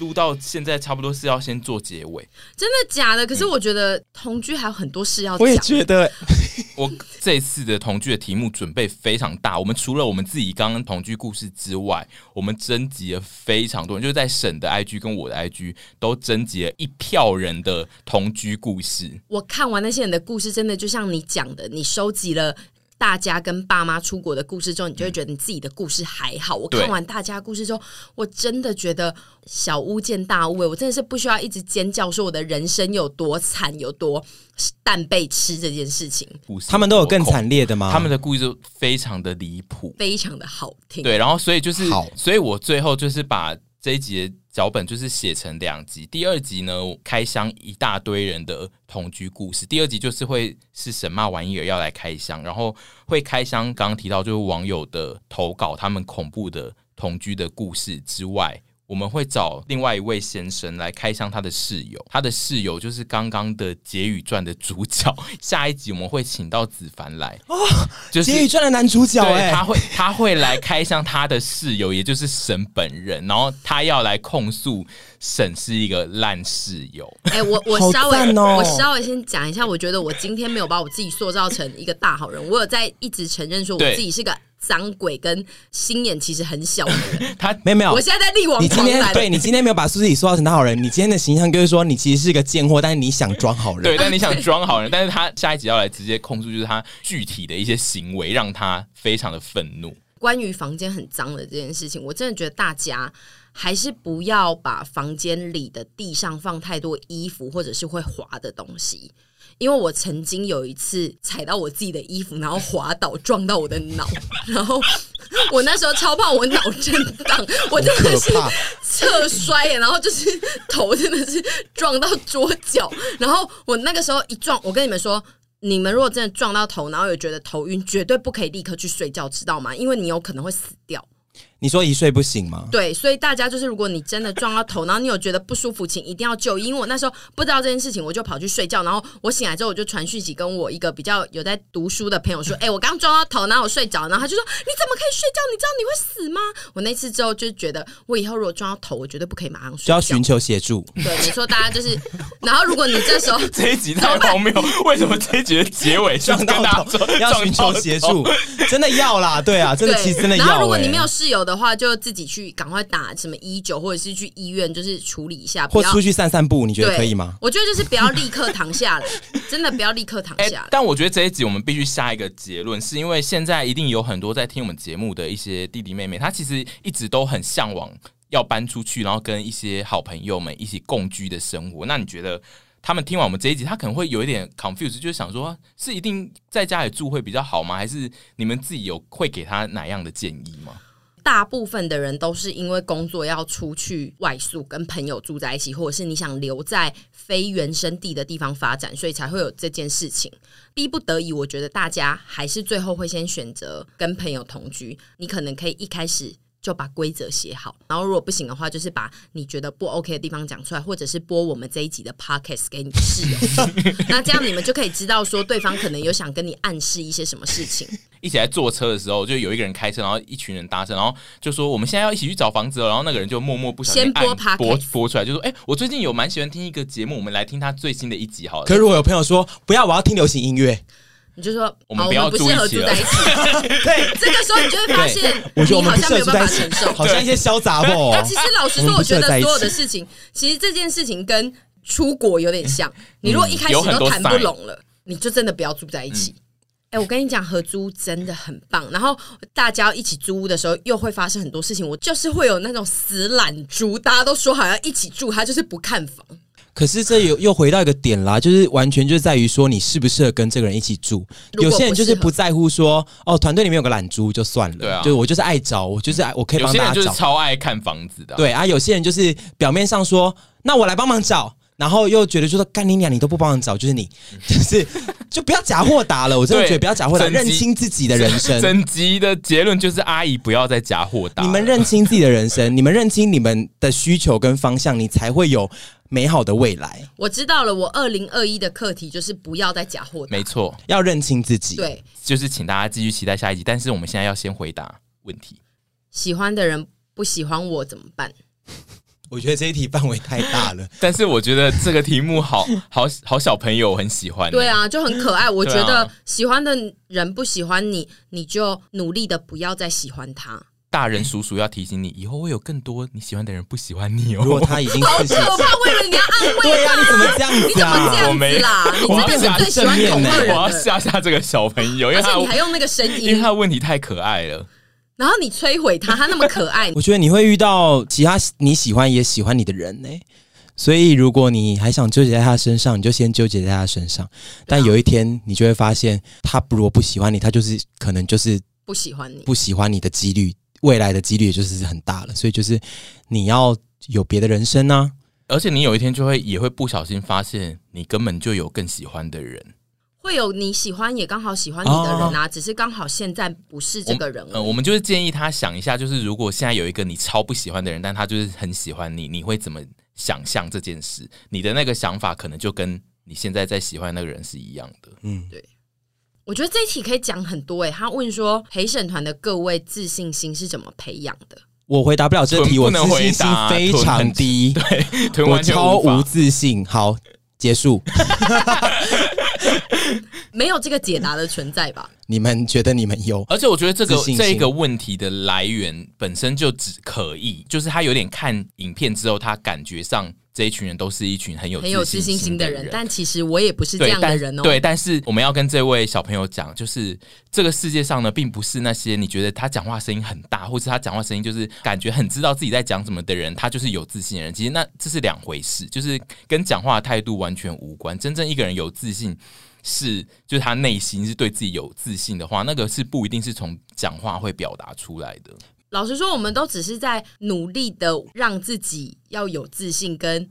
录到现在差不多是要先做结尾，真的假的？可是我觉得同居还有很多事要讲。我也觉得，我这次的同居的题目准备非常大。我们除了我们自己刚刚同居故事之外，我们征集了非常多人，就是在省的 IG 跟我的 IG 都征集了一票人的同居故事。我看完那些人的故事，真的就像你讲的，你收集了。大家跟爸妈出国的故事之后，你就会觉得你自己的故事还好。我看完大家故事之后，我真的觉得小巫见大巫。我真的是不需要一直尖叫说我的人生有多惨，有多蛋被吃这件事情。他们都有更惨烈的吗？他们的故事都非常的离谱，非常的好听。对，然后所以就是，好所以我最后就是把这一集的脚本就是写成两集，第二集呢，开箱一大堆人的同居故事，第二集就是会是什么玩意儿要来开箱，然后会开箱刚刚提到就是网友的投稿，他们恐怖的同居的故事之外。我们会找另外一位先生来开箱他的室友，他的室友就是刚刚的《结语传》的主角。下一集我们会请到子凡来哦，就是《结语传》的男主角哎，他会他会来开箱他的室友，也就是沈本人，然后他要来控诉沈是一个烂室友。哎，我我稍微、哦、我稍微先讲一下，我觉得我今天没有把我自己塑造成一个大好人，我有在一直承认说我自己是个。脏鬼跟心眼其实很小的人，他没有没有。我现在在力挽狂澜。你今天对你今天没有把自己塑造成大好人，你今天的形象就是说你其实是个贱货，但是你想装好人。对，但你想装好人，但是他下一集要来直接控诉，就是他具体的一些行为让他非常的愤怒。关于房间很脏的这件事情，我真的觉得大家还是不要把房间里的地上放太多衣服或者是会滑的东西。因为我曾经有一次踩到我自己的衣服，然后滑倒撞到我的脑，然后我那时候超怕我脑震荡，我真的是侧摔耶，然后就是头真的是撞到桌角，然后我那个时候一撞，我跟你们说，你们如果真的撞到头，然后有觉得头晕，绝对不可以立刻去睡觉，知道吗？因为你有可能会死掉。你说一睡不醒吗？对，所以大家就是，如果你真的撞到头，然后你有觉得不舒服，请一定要就医。因为我那时候不知道这件事情，我就跑去睡觉，然后我醒来之后，我就传讯息跟我一个比较有在读书的朋友说：“哎、欸，我刚撞到头，然后我睡着。”然后他就说：“你怎么可以睡觉？你知道你会死吗？”我那次之后就觉得，我以后如果撞到头，我绝对不可以马上睡觉，就要寻求协助。对，没错，大家就是。然后如果你这时候这一集太荒谬，为什么这一集的结尾 撞到头要寻求协助？真的要啦，对啊，真的其实真的要、欸。然后如果你没有室友的话，就自己。去赶快打什么一九，或者是去医院，就是处理一下，或出去散散步，你觉得可以吗？我觉得就是不要立刻躺下来，真的不要立刻躺下来。欸，但我觉得这一集我们必须下一个结论，是因为现在一定有很多在听我们节目的一些弟弟妹妹，他其实一直都很向往要搬出去，然后跟一些好朋友们一起共居的生活。那你觉得他们听完我们这一集，他可能会有一点 confused，就是想说，是一定在家里住会比较好吗？还是你们自己有会给他哪样的建议吗？大部分的人都是因为工作要出去外宿，跟朋友住在一起，或者是你想留在非原生地的地方发展，所以才会有这件事情。逼不得已，我觉得大家还是最后会先选择跟朋友同居。你可能可以一开始。就把规则写好，然后如果不行的话，就是把你觉得不 OK 的地方讲出来，或者是播我们这一集的 podcast 给你室友。那这样你们就可以知道说对方可能有想跟你暗示一些什么事情。一起来坐车的时候，就有一个人开车，然后一群人搭车，然后就说我们现在要一起去找房子了。然后那个人就默默不小心播播播出来，就说：“哎、欸，我最近有蛮喜欢听一个节目，我们来听他最新的一集好了。”可是如果有朋友说不要，我要听流行音乐。你就说我们不要不适合住在一起。对，这个时候你就会发现，我觉得我们好像没有办法承受，好像一些潇洒不。那其实老实说，我觉得所有的事情，其实这件事情跟出国有点像。你如果一开始都谈不拢了，你就真的不要住在一起。哎，我跟你讲，合租真的很棒。然后大家一起租屋的时候，又会发生很多事情。我就是会有那种死懒猪，大家都说好要一起住，他就是不看房。可是这又又回到一个点啦，就是完全就在于说你适不适合跟这个人一起住。有些人就是不在乎说哦，团队里面有个懒猪就算了，对啊，就我就是爱找，我就是爱我可以帮大家找。有些人就是超爱看房子的，对啊，有些人就是表面上说那我来帮忙找。然后又觉得就说干你娘，你都不帮忙找，就是你，就是就不要假豁达了。我真的觉得不要假豁达，认清自己的人生。整集的结论就是阿姨不要再假豁达。你们认清自己的人生，你们认清你们的需求跟方向，你才会有美好的未来。我知道了，我二零二一的课题就是不要再假货。没错，要认清自己。对，就是请大家继续期待下一集。但是我们现在要先回答问题：喜欢的人不喜欢我怎么办？我觉得这一题范围太大了，但是我觉得这个题目好 好好小朋友很喜欢。对啊，就很可爱。我觉得喜欢的人不喜欢你，你就努力的不要再喜欢他。大人叔叔要提醒你，以后会有更多你喜欢的人不喜欢你哦。如果他已经好可怕，为了你要安慰他，对啊，你怎么这样子啊？你怎么这样子啦？你这边是最喜欢恐吓人，我要吓吓这个小朋友，而且你还用那个声音，因为他的问题太可爱了。然后你摧毁他，他那么可爱。我觉得你会遇到其他你喜欢也喜欢你的人呢，所以如果你还想纠结在他身上，你就先纠结在他身上。但有一天你就会发现，他如果不喜欢你，他就是可能就是不喜欢你，不喜欢你的几率，未来的几率就是很大了。所以就是你要有别的人生呢，而且你有一天就会也会不小心发现，你根本就有更喜欢的人。会有你喜欢也刚好喜欢你的人啊，哦、只是刚好现在不是这个人。嗯、呃，我们就是建议他想一下，就是如果现在有一个你超不喜欢的人，但他就是很喜欢你，你会怎么想象这件事？你的那个想法可能就跟你现在在喜欢那个人是一样的。嗯，对。我觉得这一题可以讲很多诶、欸。他问说陪审团的各位自信心是怎么培养的？我回答不了这题，我自信心非常低，对，我超无自信。好，结束。没有这个解答的存在吧？你们觉得你们有？而且我觉得这个这一个问题的来源本身就只可以，就是他有点看影片之后，他感觉上这一群人都是一群很有很有自信心的人。但其实我也不是这样的人哦。对，但是我们要跟这位小朋友讲，就是这个世界上呢，并不是那些你觉得他讲话声音很大，或是他讲话声音就是感觉很知道自己在讲什么的人，他就是有自信的人。其实那这是两回事，就是跟讲话的态度完全无关。真正一个人有自信。是，就是他内心是对自己有自信的话，那个是不一定是从讲话会表达出来的。老实说，我们都只是在努力的让自己要有自信，跟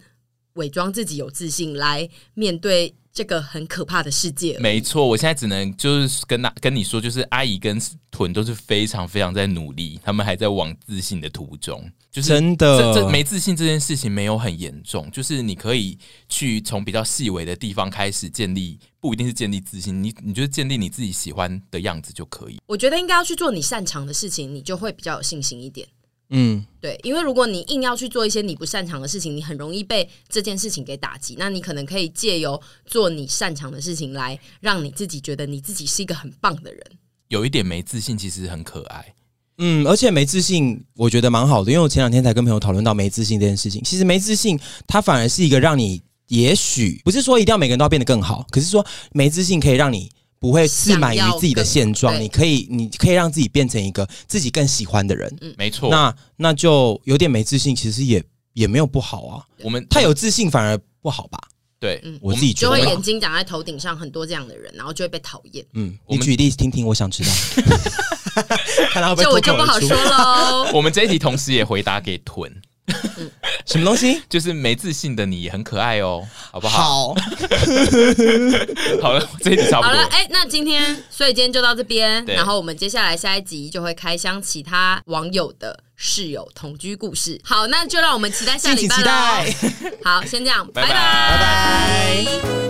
伪装自己有自信来面对。这个很可怕的世界，没错。我现在只能就是跟他跟你说，就是阿姨跟屯都是非常非常在努力，他们还在往自信的途中。就是真的，这这没自信这件事情没有很严重，就是你可以去从比较细微的地方开始建立，不一定是建立自信，你你就是建立你自己喜欢的样子就可以。我觉得应该要去做你擅长的事情，你就会比较有信心一点。嗯，对，因为如果你硬要去做一些你不擅长的事情，你很容易被这件事情给打击。那你可能可以借由做你擅长的事情，来让你自己觉得你自己是一个很棒的人。有一点没自信，其实很可爱。嗯，而且没自信，我觉得蛮好的。因为我前两天才跟朋友讨论到没自信这件事情。其实没自信，它反而是一个让你，也许不是说一定要每个人都要变得更好，可是说没自信可以让你。不会自满于自己的现状，你可以，你可以让自己变成一个自己更喜欢的人。嗯，没错。那那就有点没自信，其实也也没有不好啊。我们太有自信反而不好吧？对，嗯，我自己觉得就会眼睛长在头顶上，很多这样的人，然后就会被讨厌。嗯，你举例听听，我想知道。看他会不会这我就不好说喽。我们这一题同时也回答给屯。嗯，什么东西？就是没自信的你也很可爱哦，好不好？好，好了，这一集差不多。好了，哎、欸，那今天，所以今天就到这边。然后我们接下来下一集就会开箱其他网友的室友同居故事。好，那就让我们期待下礼拜喽。好，先这样，拜拜，拜拜。